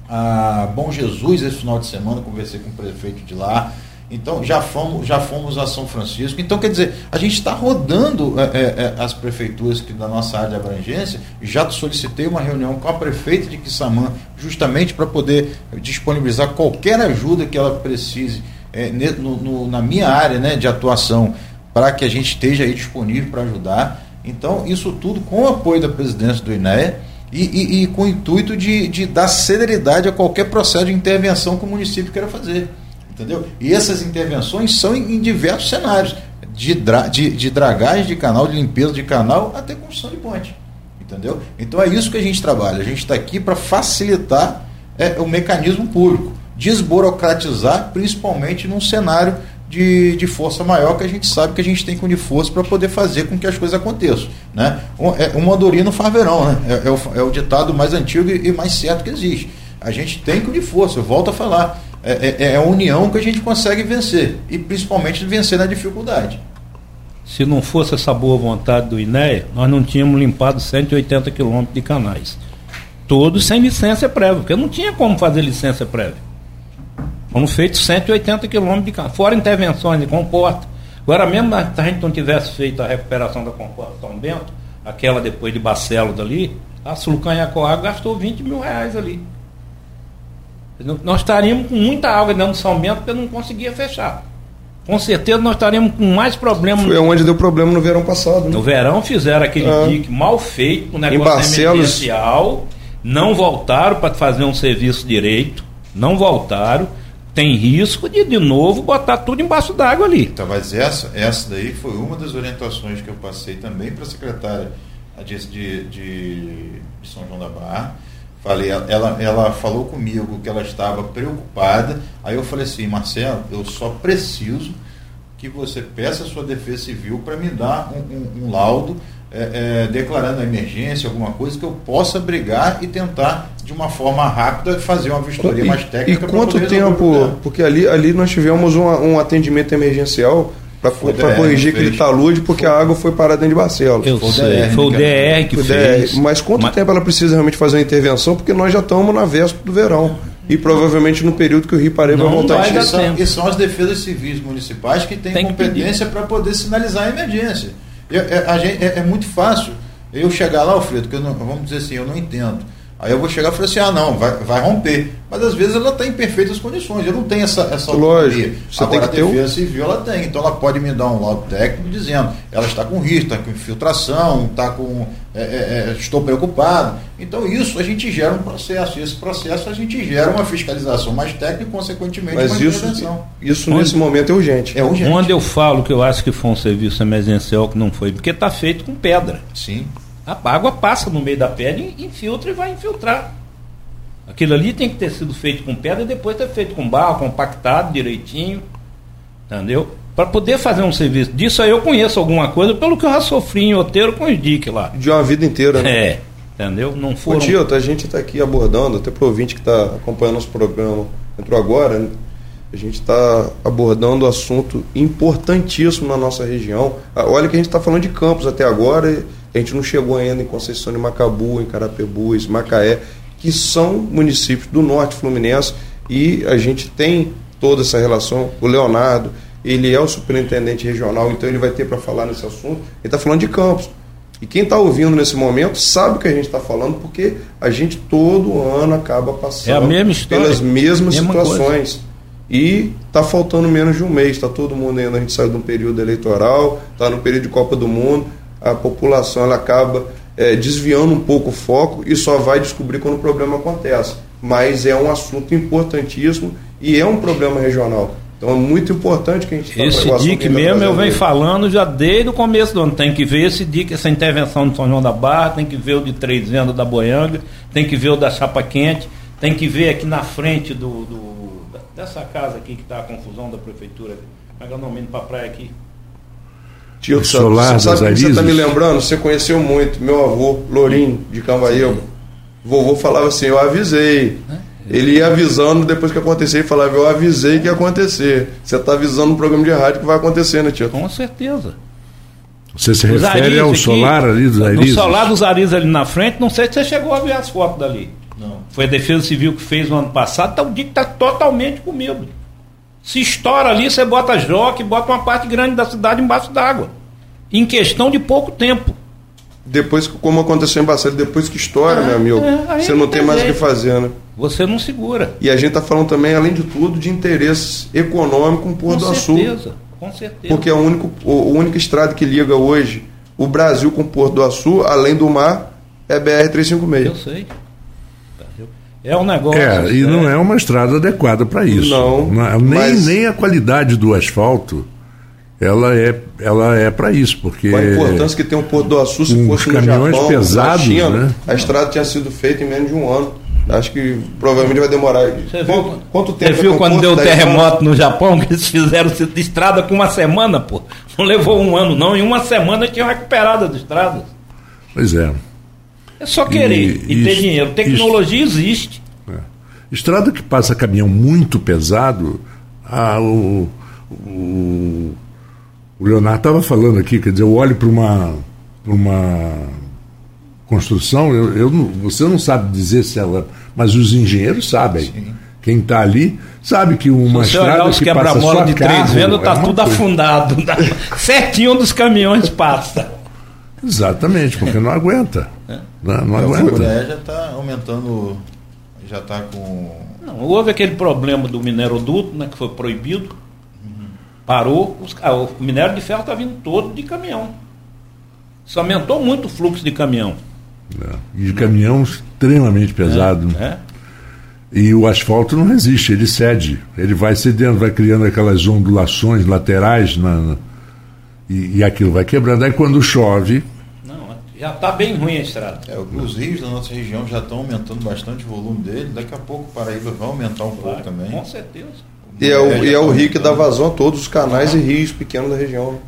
a Bom Jesus esse final de semana, conversei com o prefeito de lá. Então já fomos, já fomos a São Francisco. Então, quer dizer, a gente está rodando é, é, as prefeituras que da nossa área de abrangência. Já solicitei uma reunião com a prefeita de Quissamã, justamente para poder disponibilizar qualquer ajuda que ela precise é, no, no, na minha área né, de atuação, para que a gente esteja aí disponível para ajudar. Então, isso tudo com o apoio da presidência do INEA. E, e, e, com o intuito de, de dar celeridade a qualquer processo de intervenção que o município queira fazer. Entendeu? E essas intervenções são em, em diversos cenários, de, dra, de, de dragagem de canal, de limpeza de canal, até construção de ponte. Entendeu? Então é isso que a gente trabalha. A gente está aqui para facilitar é, o mecanismo público, desburocratizar, principalmente num cenário de, de força maior que a gente sabe que a gente tem que unir força para poder fazer com que as coisas aconteçam. Né? Um, é, um andorinho faz verão, né? é, é, o, é o ditado mais antigo e, e mais certo que existe. A gente tem que unir força, eu volto a falar é, é, é a união que a gente consegue vencer, e principalmente vencer na dificuldade. Se não fosse essa boa vontade do INEA, nós não tínhamos limpado 180 quilômetros de canais. Todos sem licença prévia, porque não tinha como fazer licença prévia. Foram feitos 180 quilômetros de canais, fora intervenções de comporta. Agora, mesmo se a gente não tivesse feito a recuperação da comporta São Bento, aquela depois de Barcelos dali, a Sulcanhacoá gastou 20 mil reais ali. Nós estaríamos com muita água dentro do São Bento porque não conseguia fechar. Com certeza nós estaríamos com mais problemas. Foi onde deu problema no verão passado. Né? No verão fizeram aquele é. dique mal feito, um negócio Barcelos... emergencial, não voltaram para fazer um serviço direito, não voltaram. Tem risco de, de novo, botar tudo embaixo d'água ali. Então, mas essa, essa daí foi uma das orientações que eu passei também para a secretária de, de, de São João da Barra Falei, ela, ela falou comigo que ela estava preocupada. Aí eu falei assim, Marcelo, eu só preciso que você peça a sua defesa civil para me dar um, um, um laudo é, é, declarando a emergência, alguma coisa que eu possa brigar e tentar de uma forma rápida fazer uma vistoria e, mais técnica. E quanto tempo? Porque ali, ali nós tivemos um, um atendimento emergencial para corrigir aquele talude, porque foi. a água foi parada dentro de Barcelos. Eu foi sei, foi o DR que, fez. Mas quanto Mas... tempo ela precisa realmente fazer uma intervenção? Porque nós já estamos na véspera do verão. E provavelmente no período que o Rio Parei vai voltar a encher. E são as defesas civis municipais que têm Tem competência para poder sinalizar a emergência. É, é, a gente, é, é, muito fácil eu chegar lá, Alfredo, que eu não, vamos dizer assim, eu não entendo. Aí eu vou chegar e falar assim, ah não, vai, vai romper. Mas às vezes ela está em perfeitas condições, eu não tenho essa, essa Lógico, você Agora tem que a defesa civil ela tem, então ela pode me dar um laudo técnico dizendo, ela está com risco, está com infiltração, está com. É, é, é, estou preocupado. Então isso a gente gera um processo, e esse processo a gente gera uma fiscalização mais técnica e, consequentemente, Mas uma isso, intervenção. Isso Onde, nesse momento é urgente. É urgente. Quando eu falo que eu acho que foi um serviço emergencial que não foi, porque está feito com pedra. Sim. A água passa no meio da pedra e infiltra e vai infiltrar. Aquilo ali tem que ter sido feito com pedra e depois ter feito com barro, compactado direitinho. Entendeu? Para poder fazer um serviço disso aí eu conheço alguma coisa pelo que eu já sofri em roteiro com os DIC lá. De uma vida inteira, né? É. Entendeu? Não foram. Ô, a gente está aqui abordando, até para o ouvinte que está acompanhando nosso programa, entrou agora, a gente está abordando um assunto importantíssimo na nossa região. Ah, olha que a gente está falando de campos até agora, a gente não chegou ainda em Conceição de Macabu, em Carapebus, Macaé que são municípios do norte fluminense e a gente tem toda essa relação. O Leonardo, ele é o superintendente regional, então ele vai ter para falar nesse assunto. Ele está falando de campos. E quem está ouvindo nesse momento sabe o que a gente está falando, porque a gente todo ano acaba passando é pelas mesmas situações. Coisa. E está faltando menos de um mês, está todo mundo ainda, a gente sai de um período eleitoral, está no período de Copa do Mundo, a população ela acaba é, desviando um pouco o foco e só vai descobrir quando o problema acontece. Mas é um assunto importantíssimo e é um problema regional. Então é muito importante que a gente Esse DIC mesmo eu venho falando já desde o começo do ano. Tem que ver esse DIC, essa intervenção do São João da Barra, tem que ver o de Três Vendas da Boianga, tem que ver o da Chapa Quente, tem que ver aqui na frente do, do dessa casa aqui que está a confusão da prefeitura. Como é que é o nome para a praia aqui? Tio, Solar sabe, sabe que você está me lembrando? Você conheceu muito meu avô, Lourinho, de Cambaíba. Vovô falava assim, eu avisei. Ele ia avisando depois que acontecer e falava, eu avisei que ia acontecer. Você está avisando no programa de rádio que vai acontecer, né, tio? Com certeza. Você se Os refere ao solar ali dos No Arizes? solar dos Arizes ali na frente, não sei se você chegou a ver as fotos dali. Não. Foi a Defesa Civil que fez no ano passado, tá, o dia que está totalmente comido. Se estoura ali, você bota joque, bota uma parte grande da cidade embaixo d'água. Em questão de pouco tempo. Depois, que- como aconteceu em Bacete, depois que estoura, Ah, meu amigo, é, você não tem mais o que fazer, né? Você não segura. E a gente está falando também, além de tudo, de interesses econômicos com o Porto com do certeza, com certeza. Porque é o único, o, o única estrada que liga hoje o Brasil com o Porto do Açul, além do mar, é Eu BR-356. sei. É um negócio. É, e não é uma estrada adequada para isso. Não, é- nem, mas- nem a qualidade do asfalto ela é, ela é para isso, porque a importância que tem o Porto do Açul se fosse os no caminhões Japão, pesados, na China, né? a estrada tinha sido feita em menos de um ano. Acho que provavelmente vai demorar. Você Quanto, viu, quanto você tempo é viu um quando deu o terremoto no Japão, que eles fizeram de estrada com uma semana, pô. Não levou um ano, não. Em uma semana tinham recuperado as estradas. Pois é. É só querer e, E ter dinheiro. Tecnologia existe. Estrada que passa caminhão muito pesado, ah, o, o, o Leonardo estava falando aqui, quer dizer, eu olho para uma, pra uma construção, eu, eu você não sabe dizer se ela. Mas os engenheiros sabem. Quem está ali sabe que uma Se estrada olhar os que passa quebra-mola só de três carro vendas, é tá uma tudo coisa. afundado. Tá certinho onde os caminhões passam. Exatamente, porque não aguenta. Não, não É, o aguenta. Furé já está aumentando, já está com. Não, houve aquele problema do mineroduto, né, que foi proibido. Parou. Os, ah, o minério de ferro está vindo todo de caminhão. Isso aumentou muito o fluxo de caminhão. É. E de caminhão extremamente pesado. né? E o asfalto não resiste, ele cede. Ele vai cedendo, vai criando aquelas ondulações laterais na, na- e, e aquilo vai quebrando. Aí quando chove, já está bem ruim a estrada. É, os rios da nossa região já estão aumentando bastante o volume dele. Daqui a pouco o Paraíba vai aumentar um pouco também. Com certeza. E é, o, já e é o rio que dá vazão a todos os canais e rios pequenos da região. né?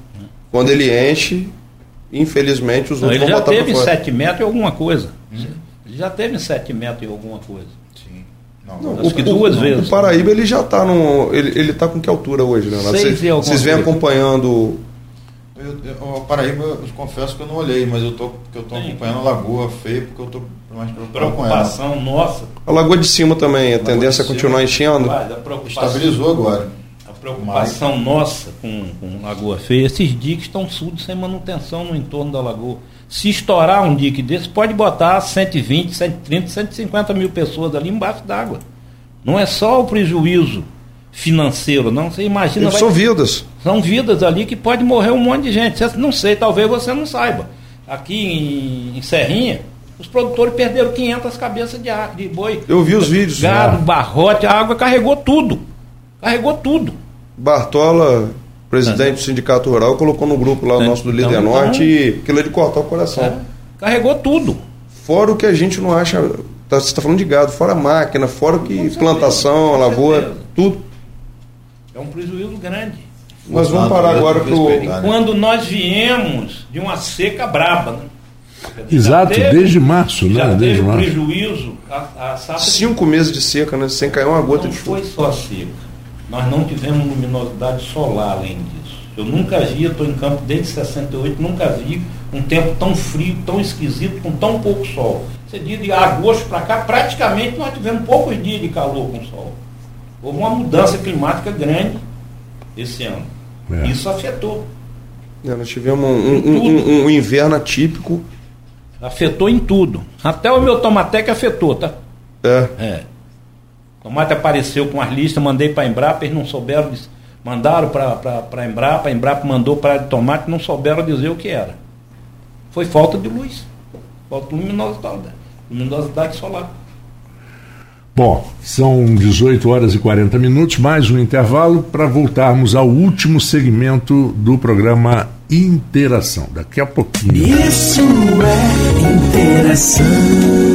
Quando ele enche, infelizmente os Não, outros ele vão já botar teve para em fora. 7 metros e alguma coisa. Ele já teve em 7 metros e alguma coisa. Sim. Não, Não, que duas o, vezes. O Paraíba ele já está no. Ele, ele tá com que altura hoje, Leonardo? Seis Vocês, vocês vêm acompanhando. Eu, eu, o Paraíba, eu confesso que eu não olhei, mas eu tô, que eu tô Sim. acompanhando a Lagoa Feia porque eu tô mais preocupado com ela. Preocupação nossa. A Lagoa de Cima também, a tendência é de continuar enchendo. A Estabilizou agora. a preocupação nossa com, com Lagoa Feia, esses diques estão surdos sem manutenção no entorno da lagoa. Se estourar um dique desse, pode botar 120, 130, 150 mil pessoas ali embaixo d'água. Não é só o prejuízo financeiro, não. Você imagina. Vai- são vidas. São vidas ali que pode morrer um monte de gente. Você não sei, talvez você não saiba. Aqui em, em Serrinha, os produtores perderam 500 cabeças de, de boi. Eu vi os vídeos. Gado, barrote, a água carregou tudo. Carregou tudo. Bartola, presidente do Sindicato Rural, colocou no grupo lá o É, nosso do então, Líder então- Norte e aquilo é de cortar o coração. É, carregou tudo. Fora o que a gente não acha. Tá, você está falando de gado, fora a máquina, fora o que certeza, plantação, com lavoura, certeza. tudo. É um prejuízo grande. Nós vamos parar agora pro. Respeitar, né? Quando nós viemos de uma seca braba, né? Exato, teve- desde março, Já né? Desde teve março. prejuízo. A, a safra de Cinco meses de seca, né? Sem cair uma gota não de chuva. foi só seca. Nós não tivemos luminosidade solar além disso. Eu nunca vi, estou em campo desde 68, nunca vi um tempo tão frio, tão esquisito, com tão pouco sol. Você diz de agosto para cá, praticamente nós tivemos poucos dias de calor com sol. Houve uma mudança climática grande esse ano. É. Isso afetou. É, nós tivemos um, um- um- um inverno atípico. Afetou em tudo. Até o meu tomatec afetou, tá? É. É. O tomate apareceu com as listas, mandei para a Embrapa, eles não souberam, mandaram para a Embrapa, a Embrapa mandou para de tomate, não souberam dizer o que era. Foi falta de luz, falta de luminosidade, luminosidade solar. Bom, são 18 horas e 40 minutos, mais um intervalo para voltarmos ao último segmento do programa Interação. Daqui a pouquinho. Isso é interação.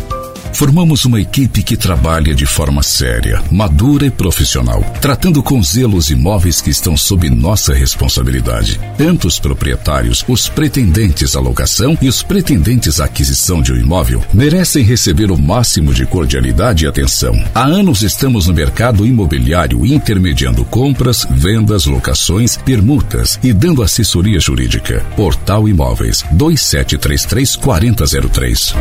Formamos uma equipe que trabalha de forma séria, madura e profissional, tratando com zelo os imóveis que estão sob nossa responsabilidade. Tanto os proprietários, os pretendentes à locação e os pretendentes à aquisição de um imóvel merecem receber o máximo de cordialidade e atenção. Há anos estamos no mercado imobiliário intermediando compras, vendas, locações, permutas e dando assessoria jurídica. Portal Imóveis 2733 4003.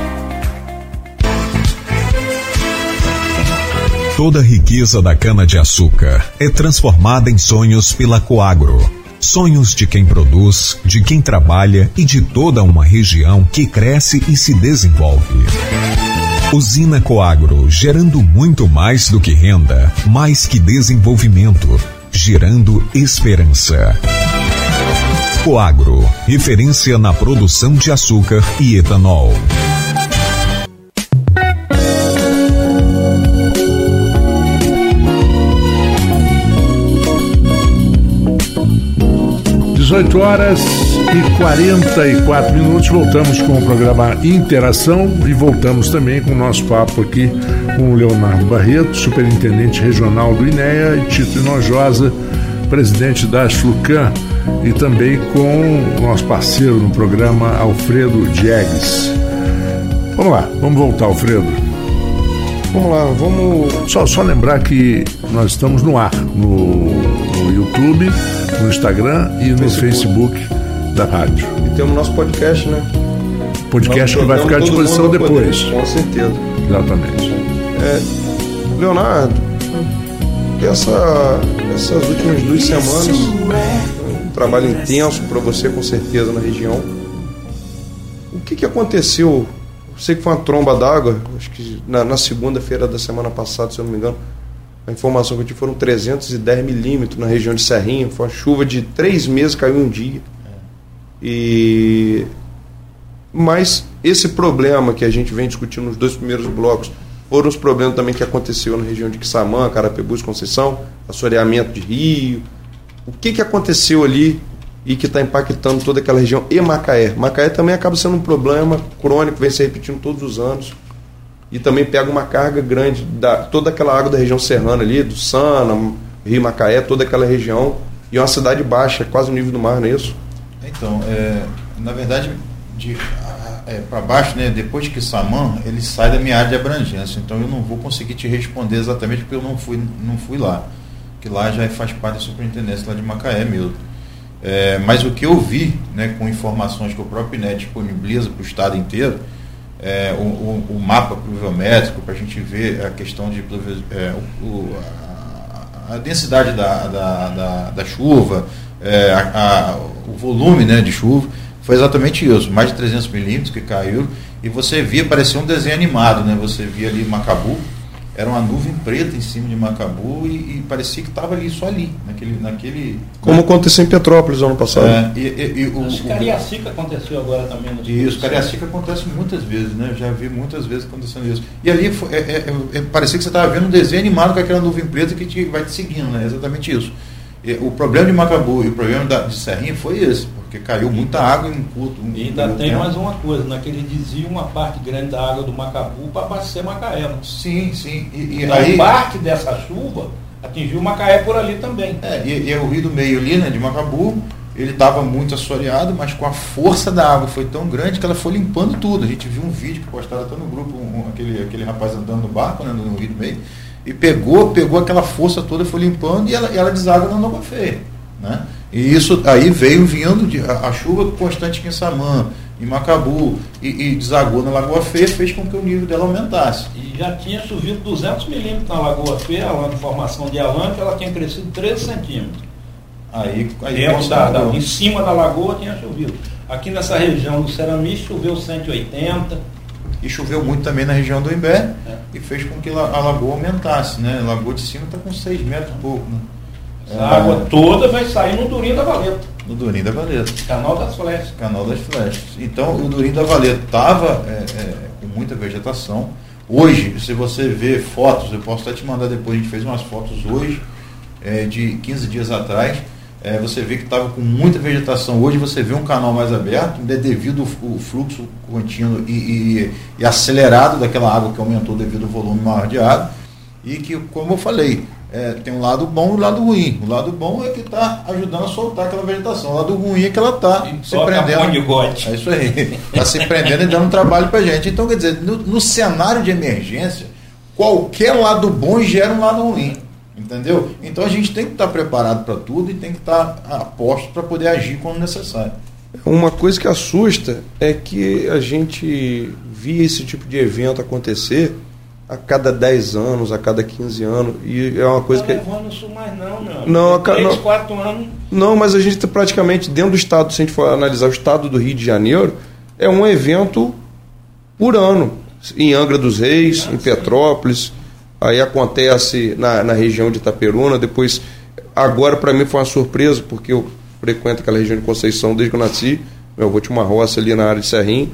Toda a riqueza da cana-de-açúcar é transformada em sonhos pela Coagro. Sonhos de quem produz, de quem trabalha e de toda uma região que cresce e se desenvolve. Usina Coagro, gerando muito mais do que renda, mais que desenvolvimento, gerando esperança. Coagro, referência na produção de açúcar e etanol. 18 horas e 44 minutos. Voltamos com o programa Interação e voltamos também com o nosso papo aqui com o Leonardo Barreto, superintendente regional do INEA, e Tito Inojosa, presidente da Flucan, e também com o nosso parceiro no programa, Alfredo Diegues. Vamos lá, vamos voltar, Alfredo. Vamos lá, vamos. Só, só lembrar que nós estamos no ar, no, no YouTube no Instagram e no Facebook, da rádio. E temos nosso podcast, né? Podcast que vai ficar à disposição depois. Poder, com certeza. Exatamente. É, Leonardo, essa, essas últimas duas semanas, um trabalho intenso para você com certeza na região. O que, que aconteceu? Eu sei que foi uma tromba d'água, acho que na, na segunda-feira da semana passada, se eu não me engano a informação que eu tive foram 310 milímetros na região de Serrinha. Foi uma chuva de três meses, caiu um dia. E mas esse problema que a gente vem discutindo nos dois primeiros blocos foram os problemas também que aconteceu na região de Quissamã, Carapebus, Conceição, assoreamento de rio. O que, que aconteceu ali e que está impactando toda aquela região e Macaé? Macaé também acaba sendo um problema crônico, vem se repetindo todos os anos e também pega uma carga grande da toda aquela água da região serrana ali, do Sana, Rio Macaé, toda aquela região, e é uma cidade baixa, quase o nível do mar, não é isso? Então, é, na verdade, de é, para baixo, né, depois de Quissamã, ele sai da minha área de abrangência, então eu não vou conseguir te responder exatamente porque eu não fui, não fui lá, que lá já faz parte da superintendência lá de Macaé mesmo. É, mas o que eu vi, né, com informações que o próprio INET disponibiliza para o estado inteiro, é, o, o, o, mapa pluviométrico para a gente ver a questão de é, o, a, a, densidade da, da, da, da chuva, é, a, o volume né, de chuva, foi exatamente isso, mais de 300 milímetros que caiu, e você via, parecia um desenho animado, né? você via ali Macabu, era uma nuvem preta em cima de Macabu e, e parecia que estava ali, só ali, naquele. naquele Como né? aconteceu em Petrópolis ano passado. É, e, e, e o, Acho Cariacica aconteceu agora também. No isso, Cariacica acontece muitas vezes, né? Já vi muitas vezes acontecendo isso. E ali foi, é, é, é, parecia que você estava vendo um desenho animado com aquela nuvem preta que te, vai te seguindo, né? Exatamente isso. O problema de Macabu e o problema da, de Serrinha foi esse porque caiu muita água em um curto. Um e ainda tem tempo. mais uma coisa, naquele desvio uma parte grande da água do Macabu para abastecer Macaé. Né? Sim, sim. E, e então, aí, parte dessa chuva atingiu Macaé por ali também. É, e, e o rio do meio ali, né, de Macabu, ele estava muito assoreado, mas com a força da água foi tão grande que ela foi limpando tudo. A gente viu um vídeo que postaram até no grupo, um, aquele, aquele rapaz andando no barco, né, no rio do meio, e pegou, pegou aquela força toda, foi limpando e ela, ela deságua na água feia. Né? E isso aí veio vindo de, a, a chuva constante em Samã, em Macabu, e, e desagou na Lagoa Feia, fez com que o nível dela aumentasse. E já tinha chovido 200 milímetros na Lagoa Feia, lá na formação de Alan, que ela tinha crescido 13 centímetros. Aí, aí da, da, em cima da lagoa tinha chovido. Aqui nessa região do Cerami choveu 180. E choveu muito também na região do Imbé é. e fez com que a lagoa aumentasse, né? A lagoa de cima está com 6 metros e pouco, né? Essa é, água toda vai sair no Durinho da Valeta. No Durinho da Valeta. Canal das Flechas. Canal das Flechas. Então o Durinho da Valeta estava é, é, com muita vegetação. Hoje, se você vê fotos, eu posso até te mandar depois, a gente fez umas fotos hoje, é, de 15 dias atrás, é, você vê que estava com muita vegetação. Hoje você vê um canal mais aberto, é devido o fluxo contínuo e, e, e, acelerado daquela água que aumentou devido ao volume maior de água. E que, como eu falei, é, tem um lado bom e um lado ruim. O lado bom é que está ajudando a soltar aquela vegetação. O lado ruim é que ela está se prendendo. De é isso aí. Está se prendendo e dando trabalho para gente. Então, quer dizer, no, no cenário de emergência, qualquer lado bom gera um lado ruim. Entendeu? Então a gente tem que estar preparado para tudo e tem que estar a posto para poder agir quando necessário. Uma coisa que assusta é que a gente via esse tipo de evento acontecer a cada 10 anos, a cada 15 anos. E é uma coisa não que. Não isso mais não, meu. Não, 3, não, 4 anos. Não, mas a gente está praticamente dentro do estado, se a gente for analisar o estado do Rio de Janeiro, é um evento por ano. Em Angra dos Reis, ah, em Petrópolis, Aí acontece na, na região de Itaperuna, depois, agora para mim foi uma surpresa, porque eu frequento aquela região de Conceição desde que eu nasci, meu avô tinha uma roça ali na área de Serrim,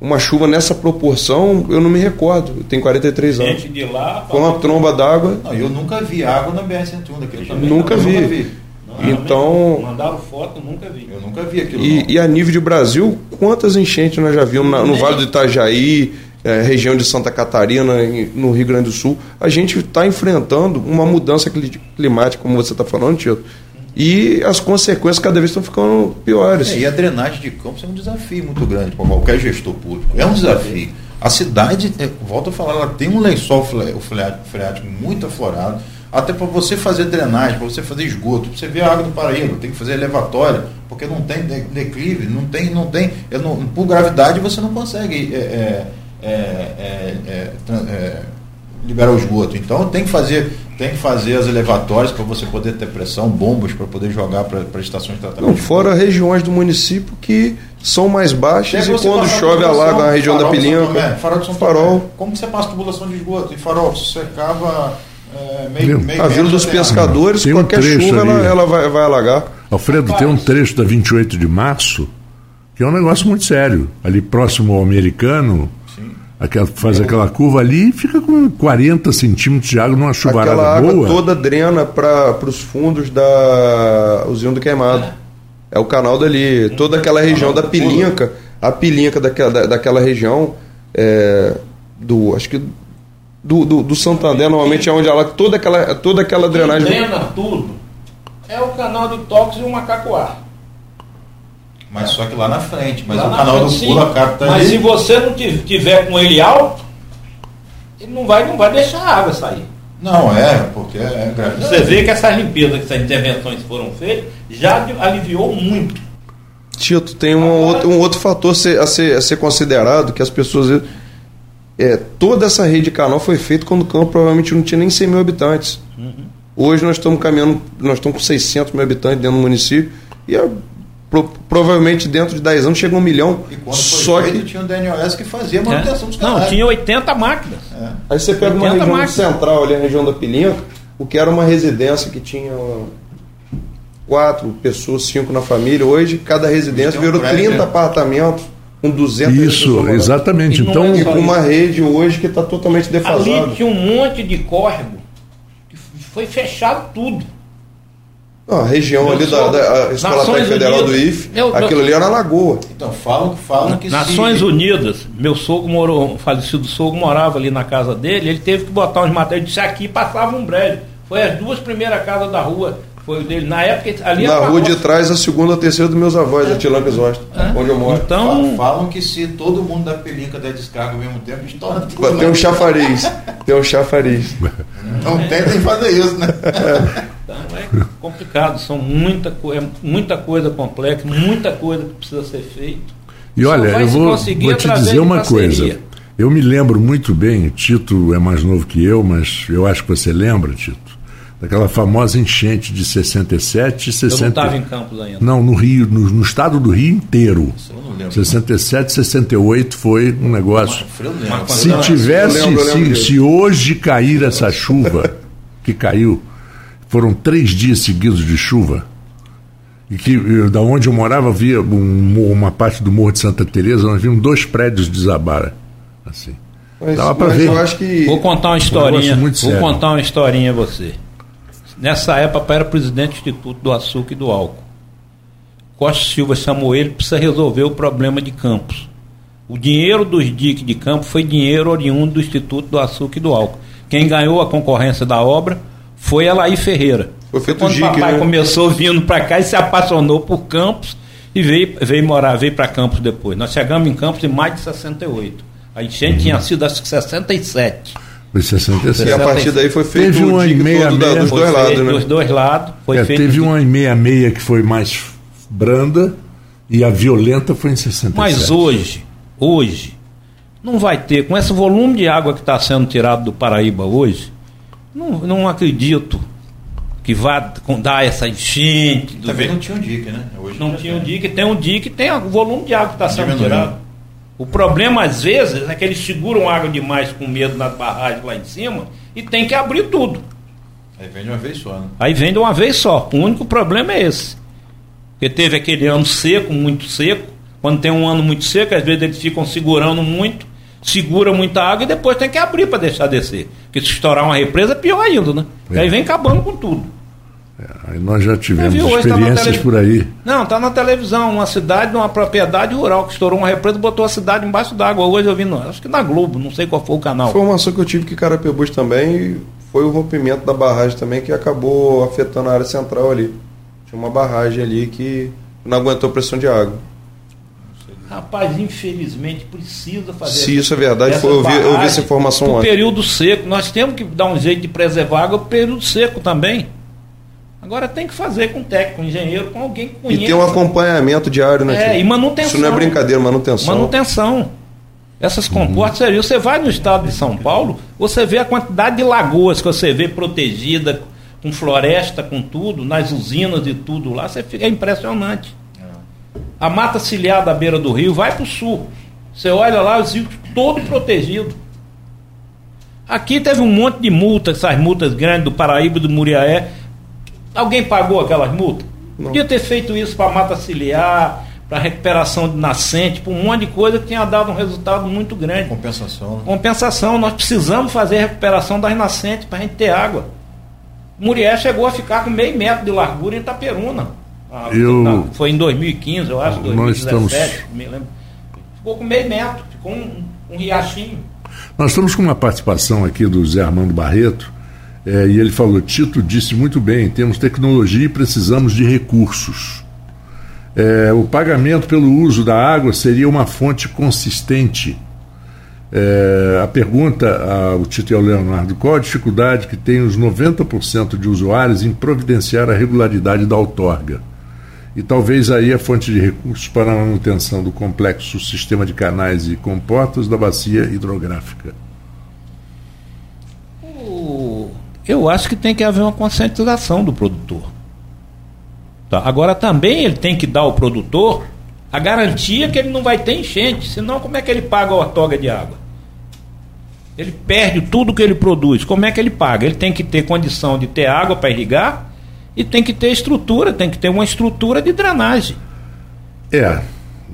uma chuva nessa proporção, eu não me recordo. Eu tenho 43 anos. Gente de lá. Com uma tromba d'água. Eu nunca vi água na BR-101 daquele jeito. Nunca vi. Nunca vi. Não, então. Mandaram foto, nunca vi. Eu nunca vi aquilo. E, e, a nível de Brasil, quantas enchentes nós já vimos na, no Vale do Itajaí, é, região de Santa Catarina, no Rio Grande do Sul, a gente está enfrentando uma mudança climática, como você está falando, Tito. E as consequências cada vez estão ficando piores. É, e a drenagem de campos é um desafio muito grande para qualquer gestor público. É um desafio. A cidade, é, volto a falar, ela tem um lençol freático muito aflorado. Até para você fazer drenagem, para você fazer esgoto, você vê a água do Paraíba, tem que fazer elevatória, porque não tem declive, não tem, não tem, não, por gravidade você não consegue é, é, é, é, é, é, liberar o esgoto. Então tem que fazer, tem que fazer as elevatórias para você poder ter pressão, bombas para poder jogar para estações de tratamento. Não, fora regiões do município que são mais baixas e quando chove alaga na região da Pilinca. Farol de São farol. Como que você passa a tubulação de esgoto? E farol, você acaba é, meio, meio A Vila dos Pescadores, tem qualquer um chuva ela, ela, vai, vai alagar. Alfredo, tem um trecho da 28 de março que é um negócio muito sério. Ali próximo ao americano, aquela, faz aquela curva ali e fica com 40 centímetros de água numa chuvarada aquela água boa. toda drena para os fundos da usina do queimado. É o canal dali. Toda aquela região da Pilinca, a Pilinca daquela, da, daquela região, é, do, acho que do, do, do Santander, normalmente é onde ela toda aquela, toda aquela drenagem. drena tudo é o canal de Tóquio e o Macacoá. Mas só que lá na frente. Mas lá o canal frente, do Pula capta Mas ali. se você não tiver com ele alto, ele não vai, não vai deixar a água sair. Não, é, porque é grave. Você vê que essas limpezas, que essas intervenções foram feitas, já aliviou muito. Tito, tem um, outro, um outro fator a ser, a ser, a ser considerado, que as pessoas. É, toda essa rede de canal foi feita quando o campo provavelmente não tinha nem 100 mil habitantes. Uhum. Hoje nós estamos caminhando, nós estamos com 600 mil habitantes dentro do município e a Pro, provavelmente dentro de 10 anos chega um milhão. E quando só feito, que tinha o DNOS que fazia a manutenção é. dos canais. Não, tinha 80 máquinas. É. Aí você pega uma região máquinas. central ali, a região da Pilinha, o que era uma residência que tinha quatro pessoas, cinco na família. Hoje, cada residência virou 30 né? apartamentos com 200 Isso, exatamente. E então, e com uma rede hoje que está totalmente defasada. Ali tinha um monte de córrego foi fechado tudo. Não, a região ali da, da Escola Nações Técnica Federal Unidas, do IF, meu, aquilo ali era na lagoa. Então, falam que falam que Nações se... Unidas, meu sogro morou, falecido sogro morava ali na casa dele, ele teve que botar uns materiais, disse aqui passava um prédio. Foi as duas primeiras casas da rua, foi o dele. Na época, ali Na rua de trás, a segunda, a terceira dos meus avós, é. a Tilanca Zosta, é. onde eu moro. Então, falam que se todo mundo da pelinca der descarga ao mesmo tempo, estoura tudo. Tem um chafariz. tem um chafariz. Não tentem fazer isso, né? Complicado, são muita, é muita coisa complexa, muita coisa que precisa ser feita. E olha, eu vou, vou te dizer uma coisa. Eu me lembro muito bem, Tito é mais novo que eu, mas eu acho que você lembra, Tito, daquela famosa enchente de 67 e 60. Eu não estava em Campos ainda. Não, no Rio, no, no estado do Rio inteiro. 67, 68 foi um negócio. Se tivesse, se, se hoje cair essa chuva que caiu, foram três dias seguidos de chuva e que da onde eu morava havia um, uma parte do Morro de Santa Teresa nós vimos dois prédios desabar assim mas, Dava para ver. Eu acho que vou contar uma historinha. Um vou sério. contar uma historinha a você. Nessa época era presidente do Instituto do Açúcar e do Álcool. Costa Silva chamou ele precisa resolver o problema de Campos. O dinheiro dos diques de Campos foi dinheiro oriundo do Instituto do Açúcar e do Álcool. Quem ganhou a concorrência da obra foi a Laí Ferreira. Foi feito quando o papai né? começou vindo para cá e se apaixonou por Campos e veio, veio morar, veio para Campos depois. Nós chegamos em Campos em maio de 68. A enchente uhum. tinha sido acho que 67. Foi 67. E a partir daí foi feito teve uma e meia, meia, dos dois lados, né? Dos dois lados. Foi é, teve uma em meia meia que foi mais branda e a violenta foi em 67. Mas hoje, hoje, não vai ter, com esse volume de água que está sendo tirado do Paraíba hoje, não, não acredito que vá dar essa enchente. Também não tinha um dique, né? Hoje não tinha um dique, tem um dique, tem o volume de água que está sendo tirado. O problema, às vezes, é que eles seguram água demais com medo nas barragens lá em cima e tem que abrir tudo. Aí vem de uma vez só, né? Aí vem de uma vez só. O único problema é esse. Porque teve aquele ano seco, muito seco. Quando tem um ano muito seco, às vezes eles ficam segurando muito, segura muita água e depois tem que abrir para deixar descer. Porque se estourar uma represa, é pior ainda, né? É. Aí vem acabando com tudo. É, aí nós já tivemos viu, tá experiências tá por aí. Não, está na televisão, uma cidade, uma propriedade rural que estourou uma represa e botou a cidade embaixo d'água. Hoje eu vi, no, acho que na Globo, não sei qual foi o canal. Informação que eu tive que Carapebus também foi o rompimento da barragem também que acabou afetando a área central ali. Tinha uma barragem ali que não aguentou pressão de água. Rapaz, infelizmente precisa fazer. Se isso é verdade, foi, eu, vi, eu vi essa informação ontem. período seco, nós temos que dar um jeito de preservar água o período seco também. Agora tem que fazer com técnico, com engenheiro, com alguém que conheça. E tem um acompanhamento diário, né? É, e manutenção. Isso não é brincadeira, manutenção. Manutenção. Essas comportas, uhum. você vai no estado de São Paulo, você vê a quantidade de lagoas que você vê protegida, com floresta, com tudo, nas usinas e tudo lá, você fica é impressionante. A mata ciliar da beira do rio vai para o sul. Você olha lá, os rios todo protegido. Aqui teve um monte de multas, essas multas grandes do Paraíba e do Muriaé, Alguém pagou aquelas multas? Não. Podia ter feito isso para mata ciliar, para recuperação de nascente, para um monte de coisa que tinha dado um resultado muito grande. Compensação. Né? Compensação. Nós precisamos fazer a recuperação das nascentes para a gente ter água. Muriel chegou a ficar com meio metro de largura em Itaperuna. Ah, eu... Foi em 2015, eu acho, 2017, Nós estamos... me lembro. Ficou com meio metro, ficou um, um riachinho. Nós estamos com uma participação aqui do Zé Armando Barreto, é, e ele falou: Tito disse muito bem, temos tecnologia e precisamos de recursos. É, o pagamento pelo uso da água seria uma fonte consistente. É, a pergunta ao Tito e ao Leonardo: qual a dificuldade que tem os 90% de usuários em providenciar a regularidade da outorga? E talvez aí a fonte de recursos para a manutenção do complexo sistema de canais e comportas da bacia hidrográfica. eu acho que tem que haver uma conscientização do produtor. Tá? Agora também ele tem que dar ao produtor a garantia que ele não vai ter enchente, senão como é que ele paga a toga de água? Ele perde tudo que ele produz, como é que ele paga? Ele tem que ter condição de ter água para irrigar e tem que ter estrutura, tem que ter uma estrutura de drenagem. É,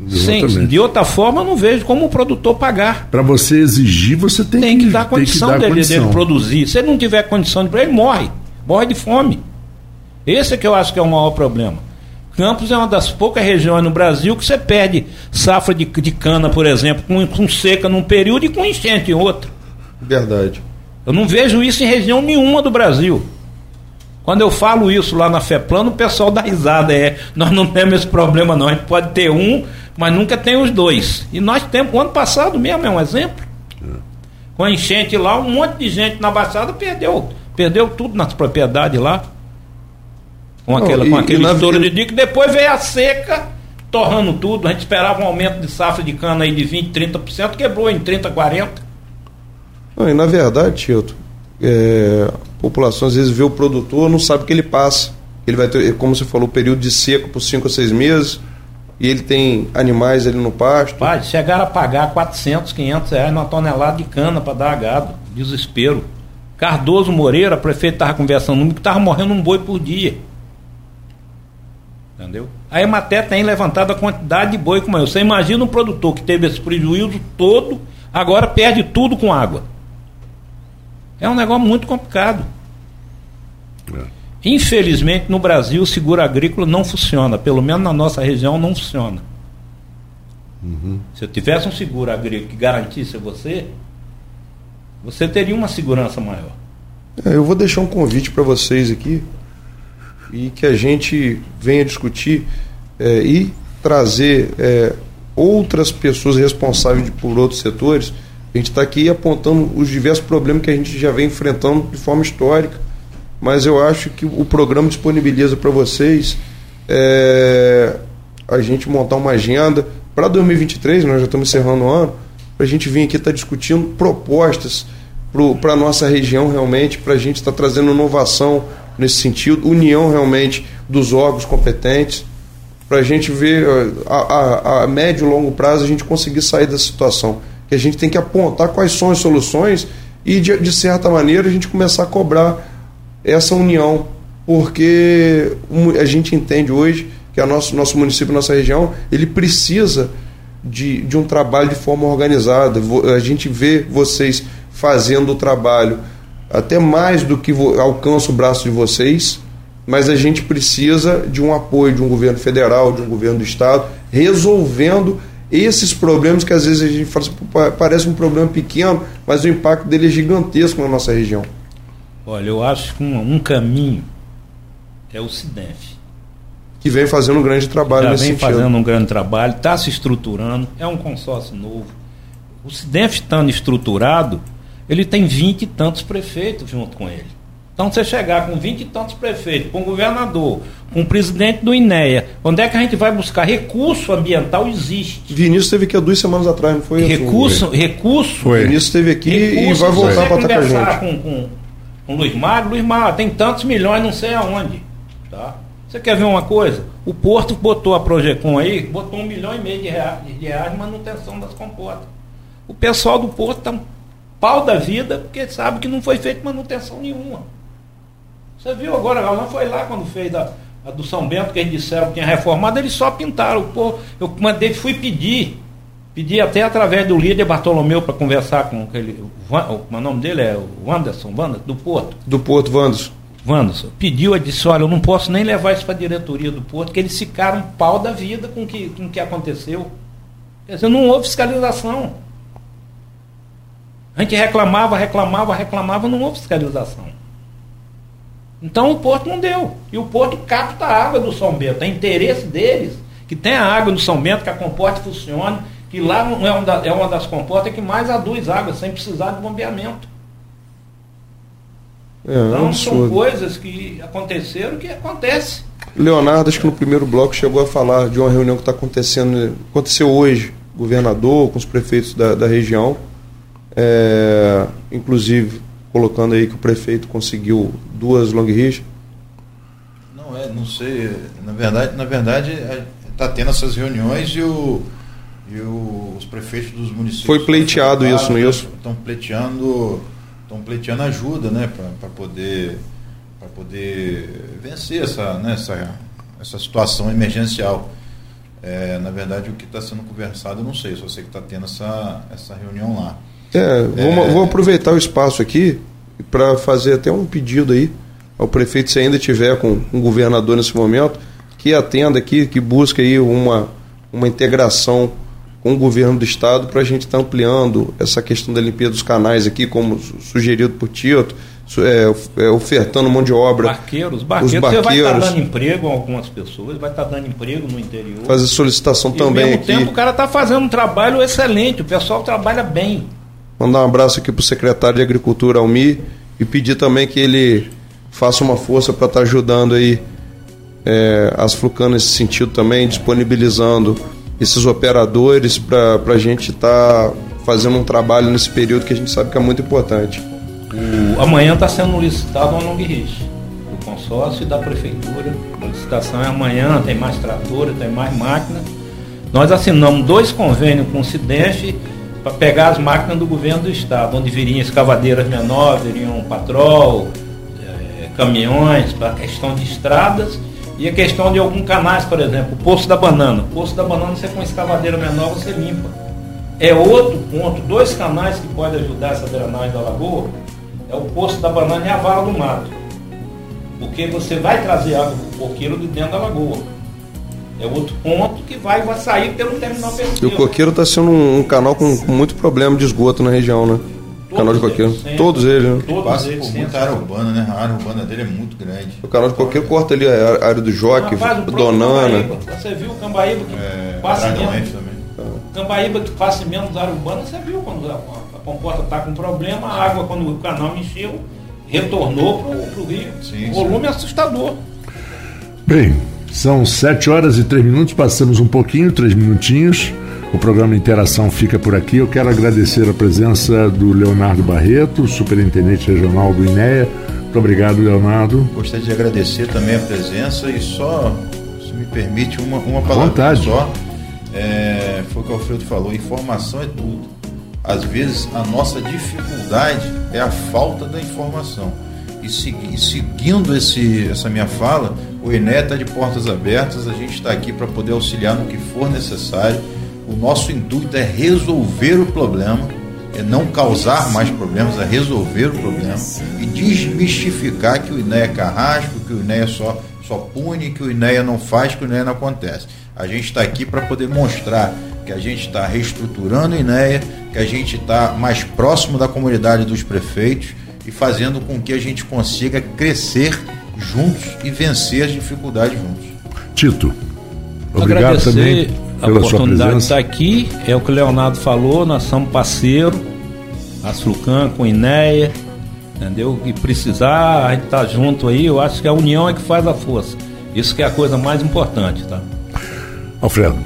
Sim, de outra forma, eu não vejo como o produtor pagar. Para você exigir, você tem, tem que, que, dar condição, que dar dele, condição dele produzir. Se ele não tiver condição de ele morre. Morre de fome. Esse é que eu acho que é o maior problema. Campos é uma das poucas regiões no Brasil que você perde safra de, de cana, por exemplo, com, com seca num período e com enchente em outro. Verdade. Eu não vejo isso em região nenhuma do Brasil. Quando eu falo isso lá na FEPLAN, o pessoal dá risada. É, nós não temos esse problema, não. A gente pode ter um, mas nunca tem os dois. E nós temos, o ano passado mesmo é um exemplo. Com a enchente lá, um monte de gente na Baixada perdeu, perdeu tudo nas propriedades lá. Com, aquela, e, com aquele estouro de dique. Depois veio a seca, torrando tudo. A gente esperava um aumento de safra de cana aí de 20%, 30%, quebrou em 30%, 40%. Não, e na verdade, Tito, é, população às vezes vê o produtor, não sabe o que ele passa. Ele vai ter, como você falou, período de seco por 5 ou 6 meses, e ele tem animais ali no pasto. Pai, chegaram a pagar 400, 500 reais numa tonelada de cana para dar gado. Desespero. Cardoso Moreira, prefeito, estava conversando comigo que estava morrendo um boi por dia. Entendeu? A Emater tem levantado a quantidade de boi como eu. Você imagina um produtor que teve esse prejuízo todo, agora perde tudo com água. É um negócio muito complicado. É. Infelizmente, no Brasil, o seguro agrícola não funciona. Pelo menos na nossa região, não funciona. Uhum. Se eu tivesse um seguro agrícola que garantisse a você, você teria uma segurança maior. É, eu vou deixar um convite para vocês aqui e que a gente venha discutir é, e trazer é, outras pessoas responsáveis por outros setores. A gente está aqui apontando os diversos problemas que a gente já vem enfrentando de forma histórica, mas eu acho que o programa disponibiliza para vocês é, a gente montar uma agenda para 2023, nós já estamos encerrando o ano, para a gente vir aqui estar tá discutindo propostas para a nossa região realmente, para a gente estar tá trazendo inovação nesse sentido, união realmente dos órgãos competentes, para a gente ver a, a, a médio e longo prazo a gente conseguir sair dessa situação. A gente tem que apontar quais são as soluções e, de, de certa maneira, a gente começar a cobrar essa união, porque a gente entende hoje que o nosso, nosso município, nossa região, ele precisa de, de um trabalho de forma organizada. A gente vê vocês fazendo o trabalho até mais do que alcança o braço de vocês, mas a gente precisa de um apoio de um governo federal, de um governo do estado, resolvendo esses problemas que às vezes a gente fala assim, parece um problema pequeno, mas o impacto dele é gigantesco na nossa região. Olha, eu acho que um, um caminho é o SIDEF. Que vem fazendo um grande trabalho Já nesse vem sentido. fazendo um grande trabalho, está se estruturando, é um consórcio novo. O SIDEF estando estruturado, ele tem vinte e tantos prefeitos junto com ele. Então, você chegar com vinte e tantos prefeitos, com o governador, com o presidente do INEA, onde é que a gente vai buscar? Recurso ambiental existe. Vinícius esteve aqui há duas semanas atrás, não foi? Recurso, foi. recurso. Foi. Vinícius esteve aqui recurso, e vai voltar para com a gente. Com, com, com o Luiz Mário, Luiz Mário, tem tantos milhões, não sei aonde. Tá? Você quer ver uma coisa? O Porto botou a Projecom aí, botou um milhão e meio de reais, de reais de manutenção das comportas. O pessoal do Porto está pau da vida, porque sabe que não foi feita manutenção nenhuma. Você viu agora, não foi lá quando fez a, a, do São Bento, que eles disseram que tinha reformado, eles só pintaram. Pô, eu mandei, fui pedir, pedi até através do líder Bartolomeu para conversar com aquele. O, o, o nome dele é o Wanderson, Wanderson, do Porto. Do Porto, Wanderson. Wanderson. Pediu, eu disse, olha, eu não posso nem levar isso para a diretoria do Porto, que eles ficaram pau da vida com que, o com que aconteceu. Quer dizer, não houve fiscalização. A gente reclamava, reclamava, reclamava, não houve fiscalização. Então o porto não deu. E o porto capta a água do São Bento. É interesse deles que tenha água do São Bento, que a comporta funcione, que lá é uma, é uma das comportas que mais aduz água, sem precisar de bombeamento. É, então é são coisas que aconteceram que acontece. Leonardo, acho que no primeiro bloco chegou a falar de uma reunião que está acontecendo, aconteceu hoje, governador, com os prefeitos da, da região é, inclusive colocando aí que o prefeito conseguiu duas long rich. Não é, não sei. Na verdade, na verdade está tendo essas reuniões e, o, e o, os prefeitos dos municípios. Foi pleiteado isso, não é isso? Estão pleiteando, estão pleiteando ajuda, né, para poder para poder vencer essa, né, essa, essa situação emergencial. É, na verdade, o que está sendo conversado, eu não sei, só sei que está tendo essa, essa reunião lá. É, vou, é... vou aproveitar o espaço aqui para fazer até um pedido aí ao prefeito, se ainda tiver com um governador nesse momento, que atenda aqui, que busque aí uma, uma integração com o governo do estado para a gente estar tá ampliando essa questão da limpeza dos canais aqui, como sugerido por Tito, é, é, ofertando mão de obra. Barqueiros, barqueiros, os barqueiros. Você vai estar tá dando emprego a algumas pessoas, vai estar tá dando emprego no interior. Fazer solicitação e também ao mesmo aqui. tempo o cara está fazendo um trabalho excelente, o pessoal trabalha bem. Mandar um abraço aqui para o secretário de Agricultura, Almi, e pedir também que ele faça uma força para estar tá ajudando aí é, as Flucan nesse sentido também, disponibilizando esses operadores para a gente estar tá fazendo um trabalho nesse período que a gente sabe que é muito importante. O, amanhã está sendo licitado uma long do consórcio e da prefeitura. A licitação é amanhã, tem mais trator, tem mais máquina. Nós assinamos dois convênios com o Cidente para pegar as máquinas do governo do estado, onde viriam escavadeiras menores, viriam patrol, é, caminhões, para a questão de estradas e a questão de alguns canais, por exemplo, o Poço da Banana. O Poço da Banana, você com escavadeira menor, você limpa. É outro ponto, dois canais que podem ajudar essa drenagem da lagoa, é o Poço da Banana e a Vala do Mato. Porque você vai trazer água do coqueiro de dentro da lagoa. É outro ponto que vai, vai sair pelo terminal perfil. E o Coqueiro está sendo um, um, canal com, com, muito problema de esgoto na região, né? Todos canal de Coqueiro. Eles, Todos eles, né? Todos Passa eles, por muita área urbana, né? A área urbana dele é muito grande. O canal de Coqueiro corta ali a área do Joque, Donana. Você viu o Cambaíba que é, passa menos. Também. Cambaíba que passa menos área urbana, você viu quando a, a comporta está com problema, a água, quando o canal encheu, retornou para o rio. Sim, o volume sim. é assustador. Bem, são sete horas e três minutos, passamos um pouquinho, três minutinhos. O programa Interação fica por aqui. Eu quero agradecer a presença do Leonardo Barreto, superintendente regional do INEA. Muito obrigado, Leonardo. Gostaria de agradecer também a presença e só, se me permite, uma, uma palavra só. É, foi o que o Alfredo falou: informação é tudo. Às vezes a nossa dificuldade é a falta da informação. E, segui, seguindo esse, essa minha fala, o INE está de portas abertas, a gente está aqui para poder auxiliar no que for necessário. O nosso intuito é resolver o problema, é não causar mais problemas, é resolver o problema e desmistificar que o INEA é carrasco, que o INEA só, só pune, que o INEA não faz, que o INEA não acontece. A gente está aqui para poder mostrar que a gente está reestruturando o INEA, que a gente está mais próximo da comunidade dos prefeitos e fazendo com que a gente consiga crescer juntos e vencer as dificuldades juntos. Tito, obrigado Agradecer também pela a oportunidade de estar aqui. É o que o Leonardo falou, nós somos parceiro, a Slucan com a INEA, entendeu? E precisar, a gente tá junto aí, eu acho que a união é que faz a força. Isso que é a coisa mais importante, tá? Alfredo.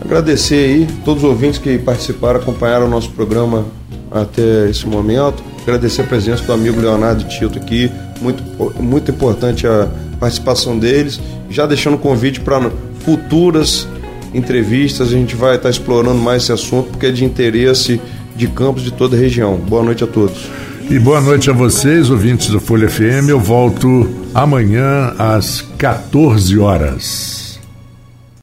Agradecer aí todos os ouvintes que participaram, acompanharam o nosso programa até esse momento. Agradecer a presença do amigo Leonardo Tito aqui, muito, muito importante a participação deles. Já deixando o convite para futuras entrevistas, a gente vai estar explorando mais esse assunto, porque é de interesse de campos de toda a região. Boa noite a todos. E boa noite a vocês, ouvintes do Folha FM. Eu volto amanhã às 14 horas.